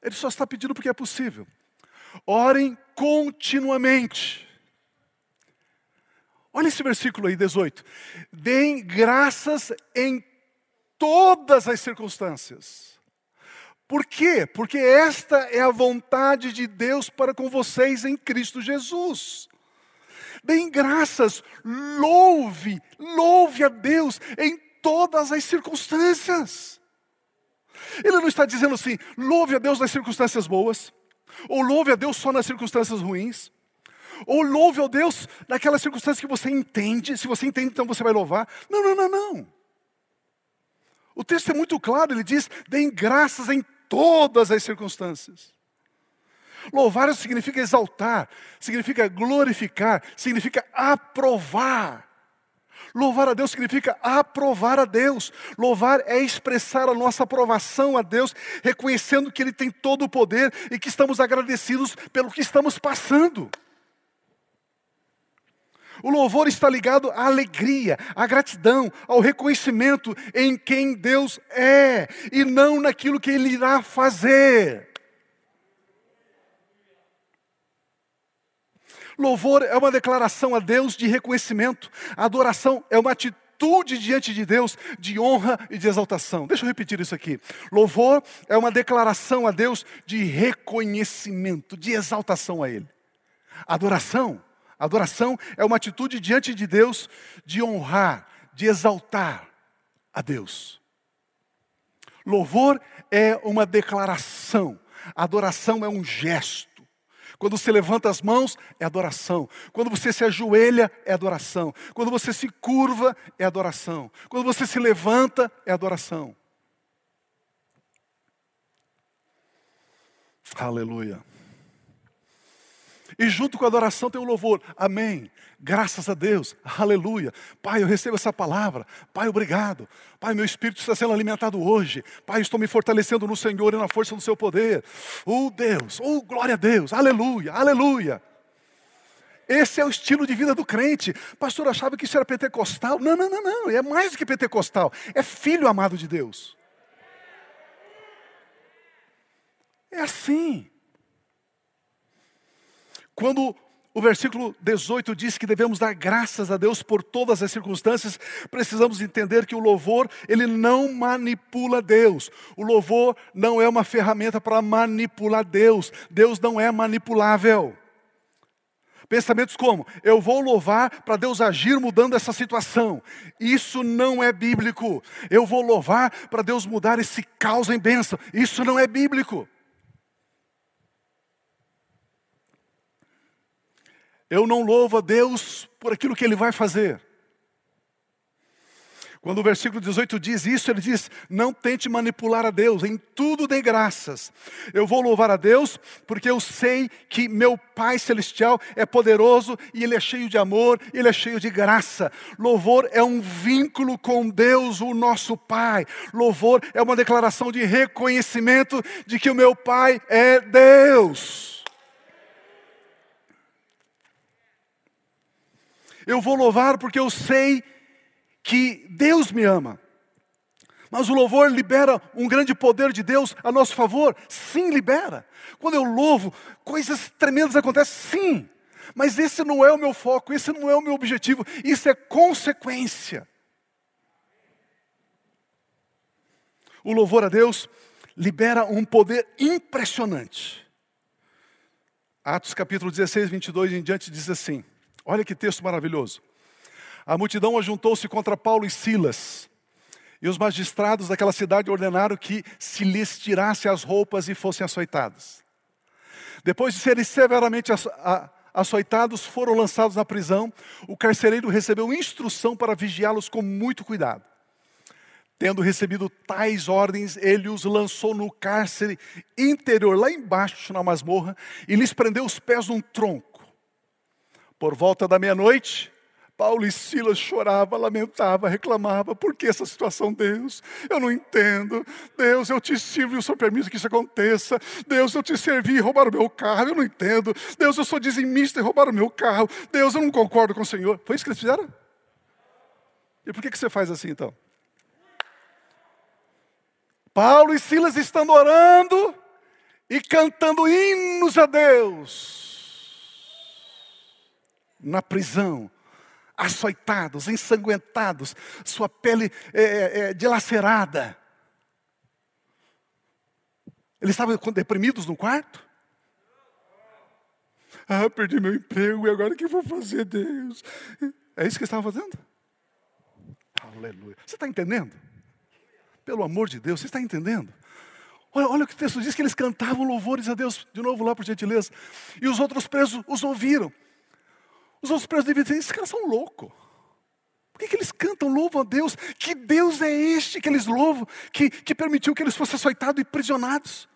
Ele só está pedindo porque é possível. Orem continuamente. Olha esse versículo aí, 18. Deem graças em todas as circunstâncias. Por quê? Porque esta é a vontade de Deus para com vocês em Cristo Jesus. Deem graças, louve, louve a Deus em todas as circunstâncias. Ele não está dizendo assim, louve a Deus nas circunstâncias boas, ou louve a Deus só nas circunstâncias ruins. Ou louve ao Deus naquelas circunstâncias que você entende. Se você entende, então você vai louvar. Não, não, não, não. O texto é muito claro, ele diz: deem graças em todas as circunstâncias. Louvar significa exaltar, significa glorificar, significa aprovar. Louvar a Deus significa aprovar a Deus. Louvar é expressar a nossa aprovação a Deus, reconhecendo que Ele tem todo o poder e que estamos agradecidos pelo que estamos passando. O louvor está ligado à alegria, à gratidão, ao reconhecimento em quem Deus é e não naquilo que Ele irá fazer. Louvor é uma declaração a Deus de reconhecimento, adoração é uma atitude diante de Deus de honra e de exaltação. Deixa eu repetir isso aqui. Louvor é uma declaração a Deus de reconhecimento, de exaltação a Ele. Adoração Adoração é uma atitude diante de Deus de honrar, de exaltar a Deus. Louvor é uma declaração, adoração é um gesto. Quando você levanta as mãos, é adoração. Quando você se ajoelha, é adoração. Quando você se curva, é adoração. Quando você se levanta, é adoração. Aleluia. E junto com a adoração tem o louvor. Amém. Graças a Deus. Aleluia. Pai, eu recebo essa palavra. Pai, obrigado. Pai, meu espírito está sendo alimentado hoje. Pai, estou me fortalecendo no Senhor e na força do seu poder. Oh Deus, oh glória a Deus. Aleluia, aleluia. Esse é o estilo de vida do crente. Pastor achava que isso era pentecostal. Não, não, não, não. É mais do que pentecostal. É filho amado de Deus. É assim. Quando o versículo 18 diz que devemos dar graças a Deus por todas as circunstâncias. Precisamos entender que o louvor, ele não manipula Deus. O louvor não é uma ferramenta para manipular Deus. Deus não é manipulável. Pensamentos como: eu vou louvar para Deus agir mudando essa situação. Isso não é bíblico. Eu vou louvar para Deus mudar esse caos em bênção. Isso não é bíblico. Eu não louvo a Deus por aquilo que Ele vai fazer. Quando o versículo 18 diz isso, ele diz: Não tente manipular a Deus, em tudo dê graças. Eu vou louvar a Deus porque eu sei que meu Pai Celestial é poderoso e Ele é cheio de amor, Ele é cheio de graça. Louvor é um vínculo com Deus, o nosso Pai. Louvor é uma declaração de reconhecimento de que o meu Pai é Deus. Eu vou louvar porque eu sei que Deus me ama. Mas o louvor libera um grande poder de Deus a nosso favor? Sim, libera. Quando eu louvo, coisas tremendas acontecem? Sim. Mas esse não é o meu foco, esse não é o meu objetivo, isso é consequência. O louvor a Deus libera um poder impressionante. Atos capítulo 16, 22 em diante diz assim: Olha que texto maravilhoso. A multidão ajuntou-se contra Paulo e Silas. E os magistrados daquela cidade ordenaram que se lhes tirasse as roupas e fossem açoitados. Depois de serem severamente açoitados, foram lançados na prisão. O carcereiro recebeu instrução para vigiá-los com muito cuidado. Tendo recebido tais ordens, ele os lançou no cárcere interior, lá embaixo, na masmorra, e lhes prendeu os pés num tronco. Por volta da meia-noite, Paulo e Silas choravam, lamentavam, reclamavam, por que essa situação, Deus? Eu não entendo. Deus, eu te sirvo e o Senhor permite que isso aconteça. Deus, eu te servi e roubaram o meu carro, eu não entendo. Deus, eu sou dizimista e roubaram o meu carro. Deus, eu não concordo com o Senhor. Foi isso que eles fizeram? E por que, que você faz assim então? Paulo e Silas estão orando e cantando hinos a Deus na prisão, açoitados, ensanguentados, sua pele é, é, é, dilacerada. Eles estavam deprimidos no quarto? Ah, perdi meu emprego e agora o que vou fazer, Deus? É isso que eles estavam fazendo? Aleluia. Você está entendendo? Pelo amor de Deus, você está entendendo? Olha, olha o que o texto diz: que eles cantavam louvores a Deus, de novo lá por gentileza. E os outros presos os ouviram. Os outros presos deviam dizer: esses caras são loucos. Por que, que, eles cantam, louvam a Deus? Que Deus é este que eles louvam, que, que permitiu que eles fossem açoitados e prisionados?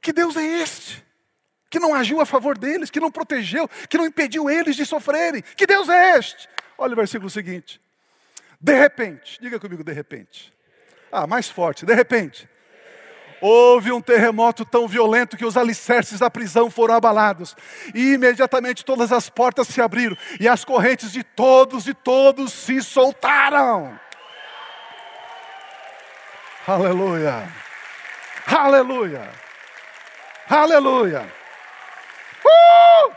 Que Deus é este? Que não agiu a favor deles, que não protegeu, que não impediu eles de sofrerem? Que Deus é este? Olha o versículo seguinte. De repente, diga comigo, de repente. Ah, mais forte, de repente. Houve um terremoto tão violento que os alicerces da prisão foram abalados. E imediatamente todas as portas se abriram e as correntes de todos e todos se soltaram. Aleluia. Aleluia. Aleluia. Uh!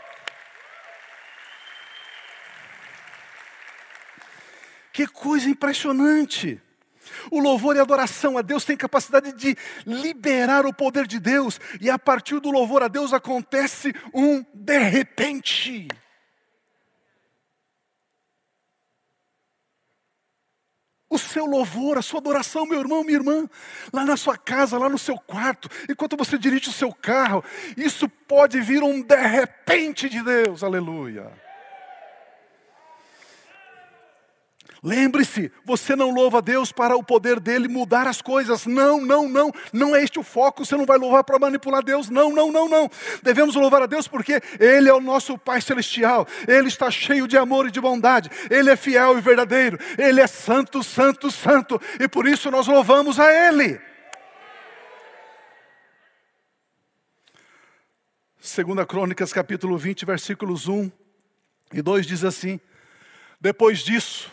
Que coisa impressionante. O louvor e a adoração a Deus tem capacidade de liberar o poder de Deus, e a partir do louvor a Deus acontece um de repente. O seu louvor, a sua adoração, meu irmão, minha irmã, lá na sua casa, lá no seu quarto, enquanto você dirige o seu carro, isso pode vir um de repente de Deus, aleluia. Lembre-se, você não louva a Deus para o poder dele mudar as coisas. Não, não, não. Não é este o foco. Você não vai louvar para manipular Deus. Não, não, não, não. Devemos louvar a Deus porque Ele é o nosso Pai Celestial. Ele está cheio de amor e de bondade. Ele é fiel e verdadeiro. Ele é santo, santo, santo. E por isso nós louvamos a Ele. Segunda Crônicas, capítulo 20, versículos 1 e 2 diz assim: Depois disso,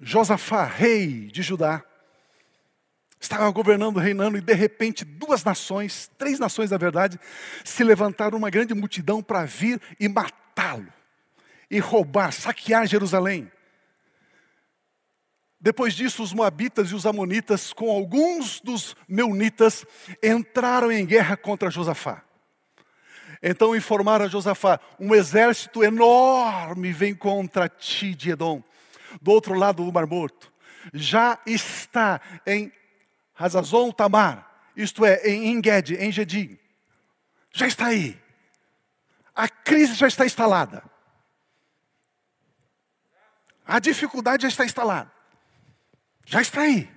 Josafá, rei de Judá, estava governando, reinando, e de repente duas nações, três nações na verdade, se levantaram uma grande multidão para vir e matá-lo, e roubar, saquear Jerusalém. Depois disso, os Moabitas e os Amonitas, com alguns dos Meunitas, entraram em guerra contra Josafá. Então informaram a Josafá: um exército enorme vem contra ti de Edom do outro lado do Mar Morto, já está em Hazazon Tamar, isto é, em Enged, em Gedim. Já está aí. A crise já está instalada. A dificuldade já está instalada. Já está aí.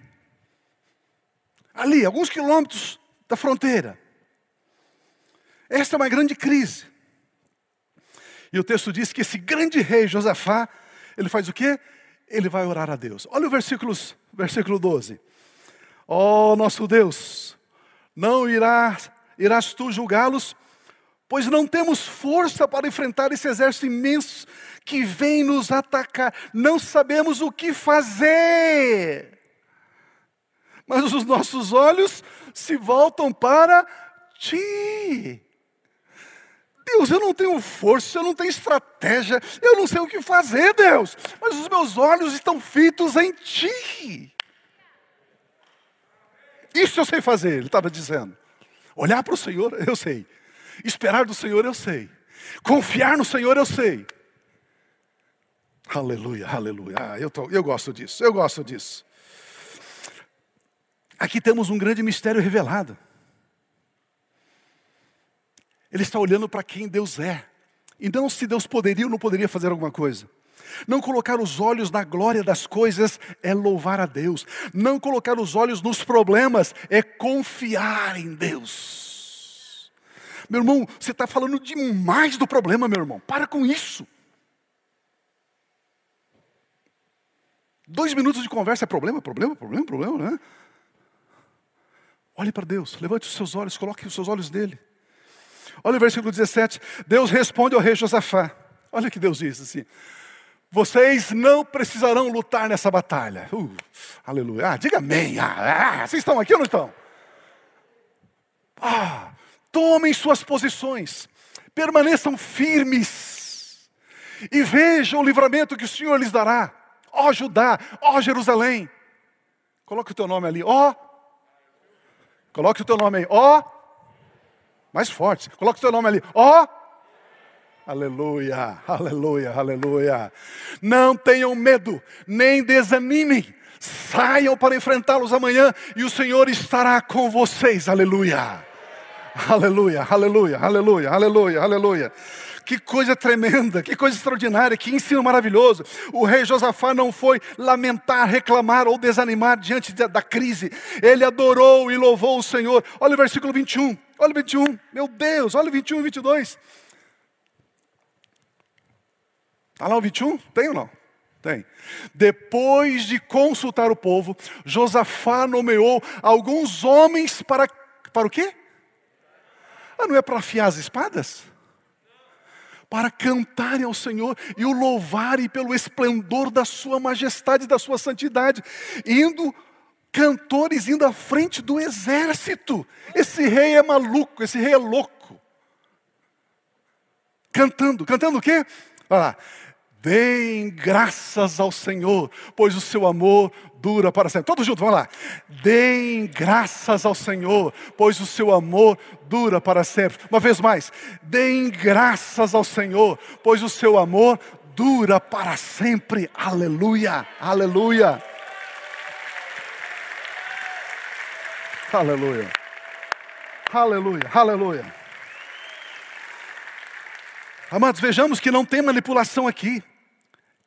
Ali, alguns quilômetros da fronteira. Esta é uma grande crise. E o texto diz que esse grande rei Josafá, ele faz o quê? Ele vai orar a Deus. Olha o versículo, versículo 12. Ó oh, nosso Deus, não irás, irás tu julgá-los, pois não temos força para enfrentar esse exército imenso que vem nos atacar. Não sabemos o que fazer. Mas os nossos olhos se voltam para ti. Deus, eu não tenho força, eu não tenho estratégia, eu não sei o que fazer, Deus, mas os meus olhos estão fitos em Ti. Isso eu sei fazer, ele estava dizendo. Olhar para o Senhor, eu sei. Esperar do Senhor, eu sei. Confiar no Senhor, eu sei. Aleluia, aleluia. Ah, eu, tô, eu gosto disso, eu gosto disso. Aqui temos um grande mistério revelado. Ele está olhando para quem Deus é. E não se Deus poderia ou não poderia fazer alguma coisa. Não colocar os olhos na glória das coisas é louvar a Deus. Não colocar os olhos nos problemas é confiar em Deus. Meu irmão, você está falando demais do problema, meu irmão. Para com isso. Dois minutos de conversa é problema, problema, problema, problema, né? Olhe para Deus, levante os seus olhos, coloque os seus olhos nele. Olha o versículo 17. Deus responde ao rei Josafá. Olha o que Deus diz assim. Vocês não precisarão lutar nessa batalha. Uh, aleluia. Ah, diga amém. Ah, ah, vocês estão aqui ou não estão? Ah, tomem suas posições. Permaneçam firmes. E vejam o livramento que o Senhor lhes dará. Ó Judá, ó Jerusalém. Coloque o teu nome ali. Ó. Coloque o teu nome aí. Ó mais forte. Coloca o seu nome ali. Ó. Oh, aleluia, aleluia, aleluia. Não tenham medo, nem desanimem. Saiam para enfrentá-los amanhã e o Senhor estará com vocês. Aleluia. Aleluia, aleluia, aleluia, aleluia, aleluia. Que coisa tremenda, que coisa extraordinária, que ensino maravilhoso. O rei Josafá não foi lamentar, reclamar ou desanimar diante da crise. Ele adorou e louvou o Senhor. Olha o versículo 21. Olha o 21. Meu Deus, olha o 21 e 22. Está lá o 21? Tem ou não? Tem. Depois de consultar o povo, Josafá nomeou alguns homens para, para o quê? Ah, não é para afiar as espadas? para cantarem ao Senhor e o louvarem pelo esplendor da sua majestade, da sua santidade, indo cantores indo à frente do exército. Esse rei é maluco, esse rei é louco. Cantando, cantando o quê? Olha lá. Deem graças ao Senhor, pois o seu amor dura para sempre. Todos juntos, vamos lá. Deem graças ao Senhor, pois o seu amor dura para sempre. Uma vez mais. Deem graças ao Senhor, pois o seu amor dura para sempre. Aleluia, aleluia. Aleluia. Aleluia, aleluia. Amados, vejamos que não tem manipulação aqui.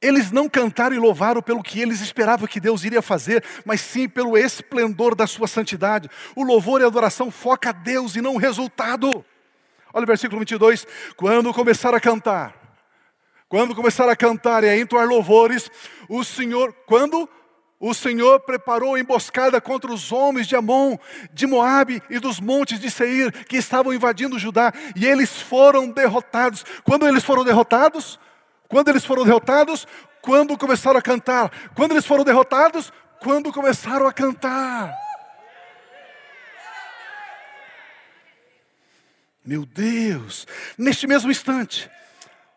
Eles não cantaram e louvaram pelo que eles esperavam que Deus iria fazer, mas sim pelo esplendor da sua santidade. O louvor e a adoração foca a Deus e não o resultado. Olha o versículo 22. Quando começaram a cantar, quando começaram a cantar e a entoar louvores, o Senhor, quando o Senhor preparou emboscada contra os homens de Amon, de Moabe e dos montes de Seir, que estavam invadindo Judá, e eles foram derrotados. Quando eles foram derrotados? Quando eles foram derrotados? Quando começaram a cantar. Quando eles foram derrotados? Quando começaram a cantar. Meu Deus, neste mesmo instante,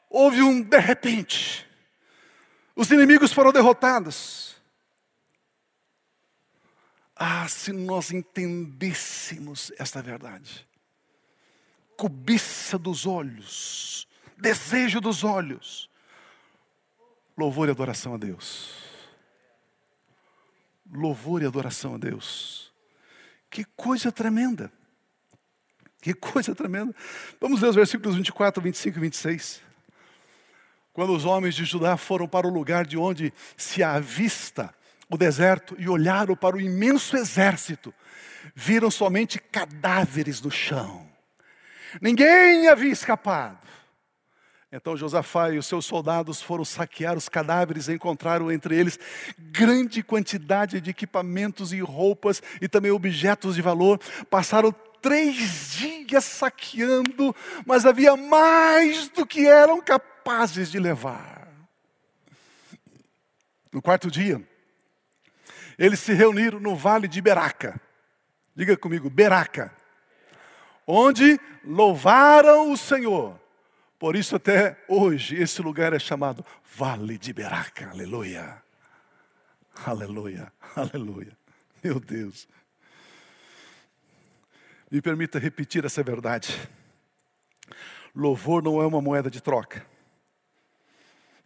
houve um de repente. Os inimigos foram derrotados. Ah, se nós entendêssemos esta verdade. Cobiça dos olhos, desejo dos olhos, Louvor e adoração a Deus. Louvor e adoração a Deus. Que coisa tremenda. Que coisa tremenda. Vamos ler os versículos 24, 25 e 26. Quando os homens de Judá foram para o lugar de onde se avista o deserto e olharam para o imenso exército, viram somente cadáveres no chão. Ninguém havia escapado. Então Josafá e os seus soldados foram saquear os cadáveres e encontraram entre eles grande quantidade de equipamentos e roupas e também objetos de valor. Passaram três dias saqueando, mas havia mais do que eram capazes de levar. No quarto dia, eles se reuniram no vale de Beraca. Diga comigo, Beraca. Onde louvaram o Senhor por isso, até hoje, esse lugar é chamado Vale de Beraca. Aleluia. Aleluia. Aleluia. Meu Deus. Me permita repetir essa verdade. Louvor não é uma moeda de troca.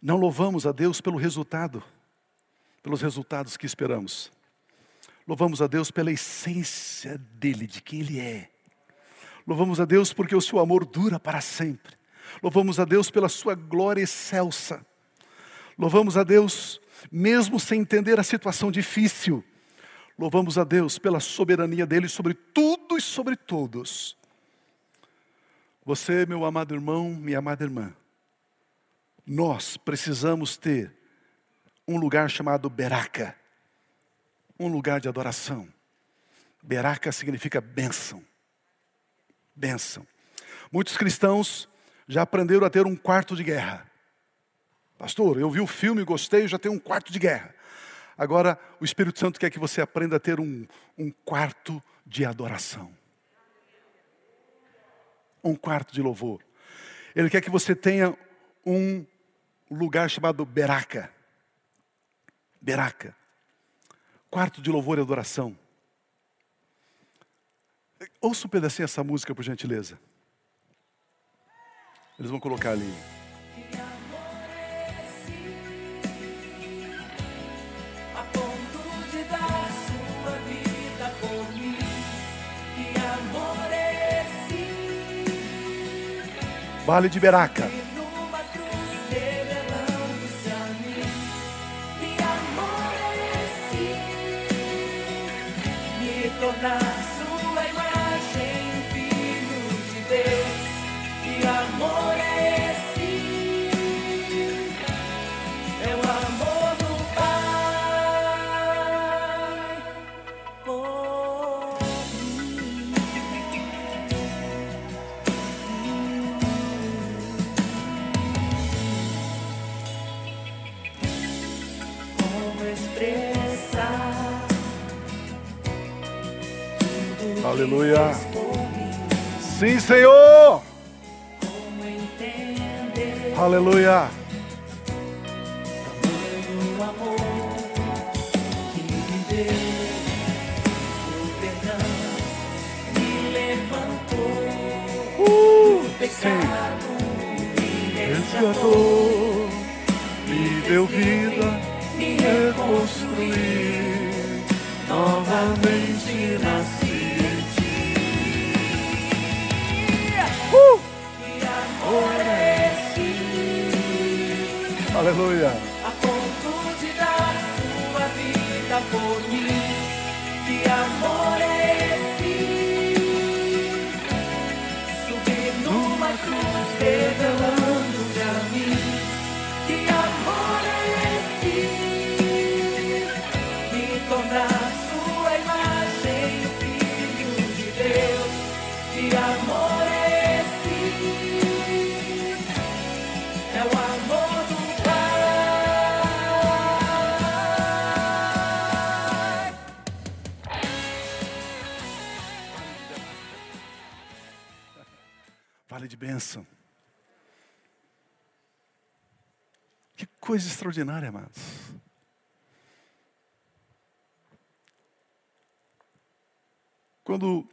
Não louvamos a Deus pelo resultado, pelos resultados que esperamos. Louvamos a Deus pela essência dele, de quem ele é. Louvamos a Deus porque o seu amor dura para sempre. Louvamos a Deus pela sua glória excelsa. Louvamos a Deus, mesmo sem entender a situação difícil. Louvamos a Deus pela soberania dele sobre tudo e sobre todos. Você, meu amado irmão, minha amada irmã, nós precisamos ter um lugar chamado Beraca, um lugar de adoração. Beraca significa bênção. Bênção. Muitos cristãos já aprenderam a ter um quarto de guerra. Pastor, eu vi o filme, gostei, já tenho um quarto de guerra. Agora, o Espírito Santo quer que você aprenda a ter um, um quarto de adoração. Um quarto de louvor. Ele quer que você tenha um lugar chamado Beraca. Beraca. Quarto de louvor e adoração. Ouça um pedacinho essa música, por gentileza. Eles vão colocar ali. Vale de Beraca. Vale de bênção. Que coisa extraordinária, amados. Quando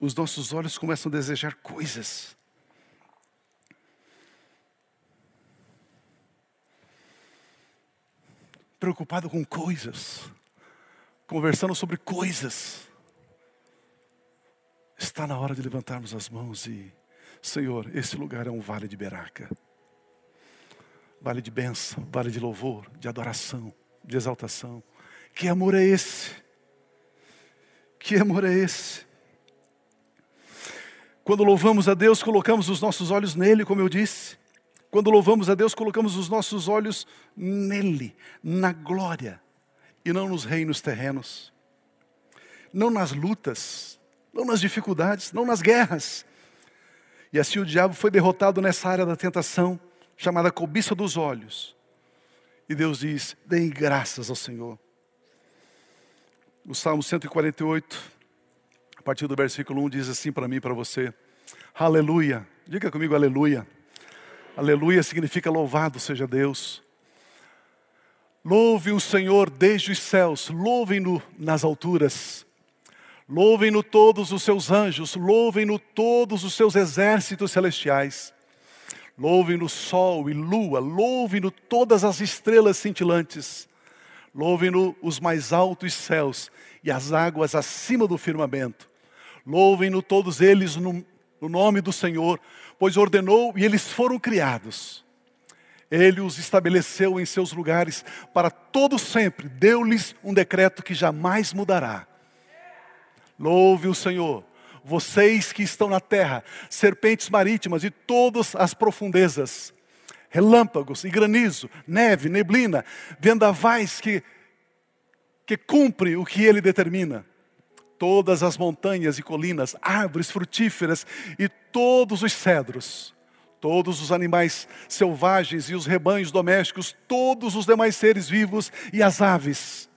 os nossos olhos começam a desejar coisas, preocupado com coisas, conversando sobre coisas, Está na hora de levantarmos as mãos e, Senhor, esse lugar é um vale de beraca. Vale de bênção, vale de louvor, de adoração, de exaltação. Que amor é esse? Que amor é esse? Quando louvamos a Deus, colocamos os nossos olhos nele, como eu disse. Quando louvamos a Deus, colocamos os nossos olhos nele, na glória, e não nos reinos terrenos, não nas lutas, não nas dificuldades, não nas guerras. E assim o diabo foi derrotado nessa área da tentação, chamada cobiça dos olhos. E Deus diz: deem graças ao Senhor. O Salmo 148, a partir do versículo 1, diz assim para mim e para você: Aleluia. Diga comigo, aleluia. Aleluia significa louvado seja Deus. Louve o Senhor desde os céus, louvem-no nas alturas. Louvem-no todos os seus anjos, louvem-no todos os seus exércitos celestiais. Louvem-no sol e lua, louvem-no todas as estrelas cintilantes. Louvem-no os mais altos céus e as águas acima do firmamento. Louvem-no todos eles no, no nome do Senhor, pois ordenou e eles foram criados. Ele os estabeleceu em seus lugares para todo sempre, deu-lhes um decreto que jamais mudará. Louve o Senhor, vocês que estão na terra, serpentes marítimas e todas as profundezas, relâmpagos e granizo, neve, neblina, vendavais que, que cumpre o que ele determina. Todas as montanhas e colinas, árvores frutíferas e todos os cedros, todos os animais selvagens e os rebanhos domésticos, todos os demais seres vivos e as aves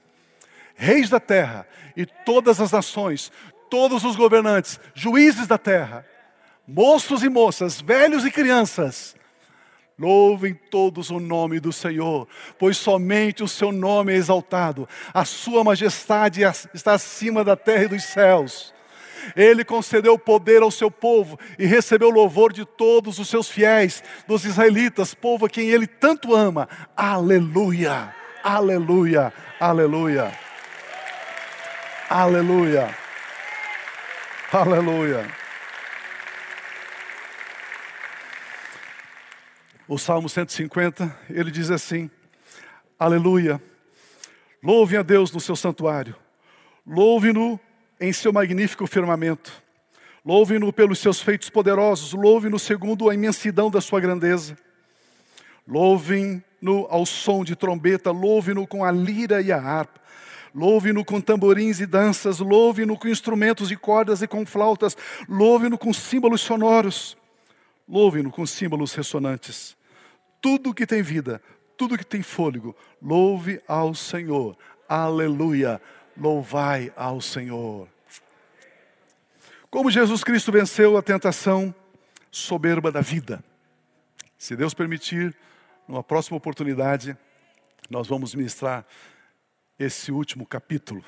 reis da terra e todas as nações, todos os governantes, juízes da terra, moços e moças, velhos e crianças, louvem todos o nome do Senhor, pois somente o seu nome é exaltado, a sua majestade está acima da terra e dos céus. Ele concedeu poder ao seu povo e recebeu louvor de todos os seus fiéis, dos israelitas, povo a quem ele tanto ama. Aleluia, aleluia, aleluia. Aleluia. Aleluia. O Salmo 150, ele diz assim: Aleluia. Louve a Deus no seu santuário. Louve-no em seu magnífico firmamento. Louve-no pelos seus feitos poderosos. Louve-no segundo a imensidão da sua grandeza. Louve-no ao som de trombeta. Louve-no com a lira e a harpa. Louve-no com tamborins e danças, louve-no com instrumentos de cordas e com flautas, louve-no com símbolos sonoros, louve-no com símbolos ressonantes. Tudo que tem vida, tudo que tem fôlego, louve ao Senhor. Aleluia! Louvai ao Senhor. Como Jesus Cristo venceu a tentação soberba da vida. Se Deus permitir, numa próxima oportunidade, nós vamos ministrar esse último capítulo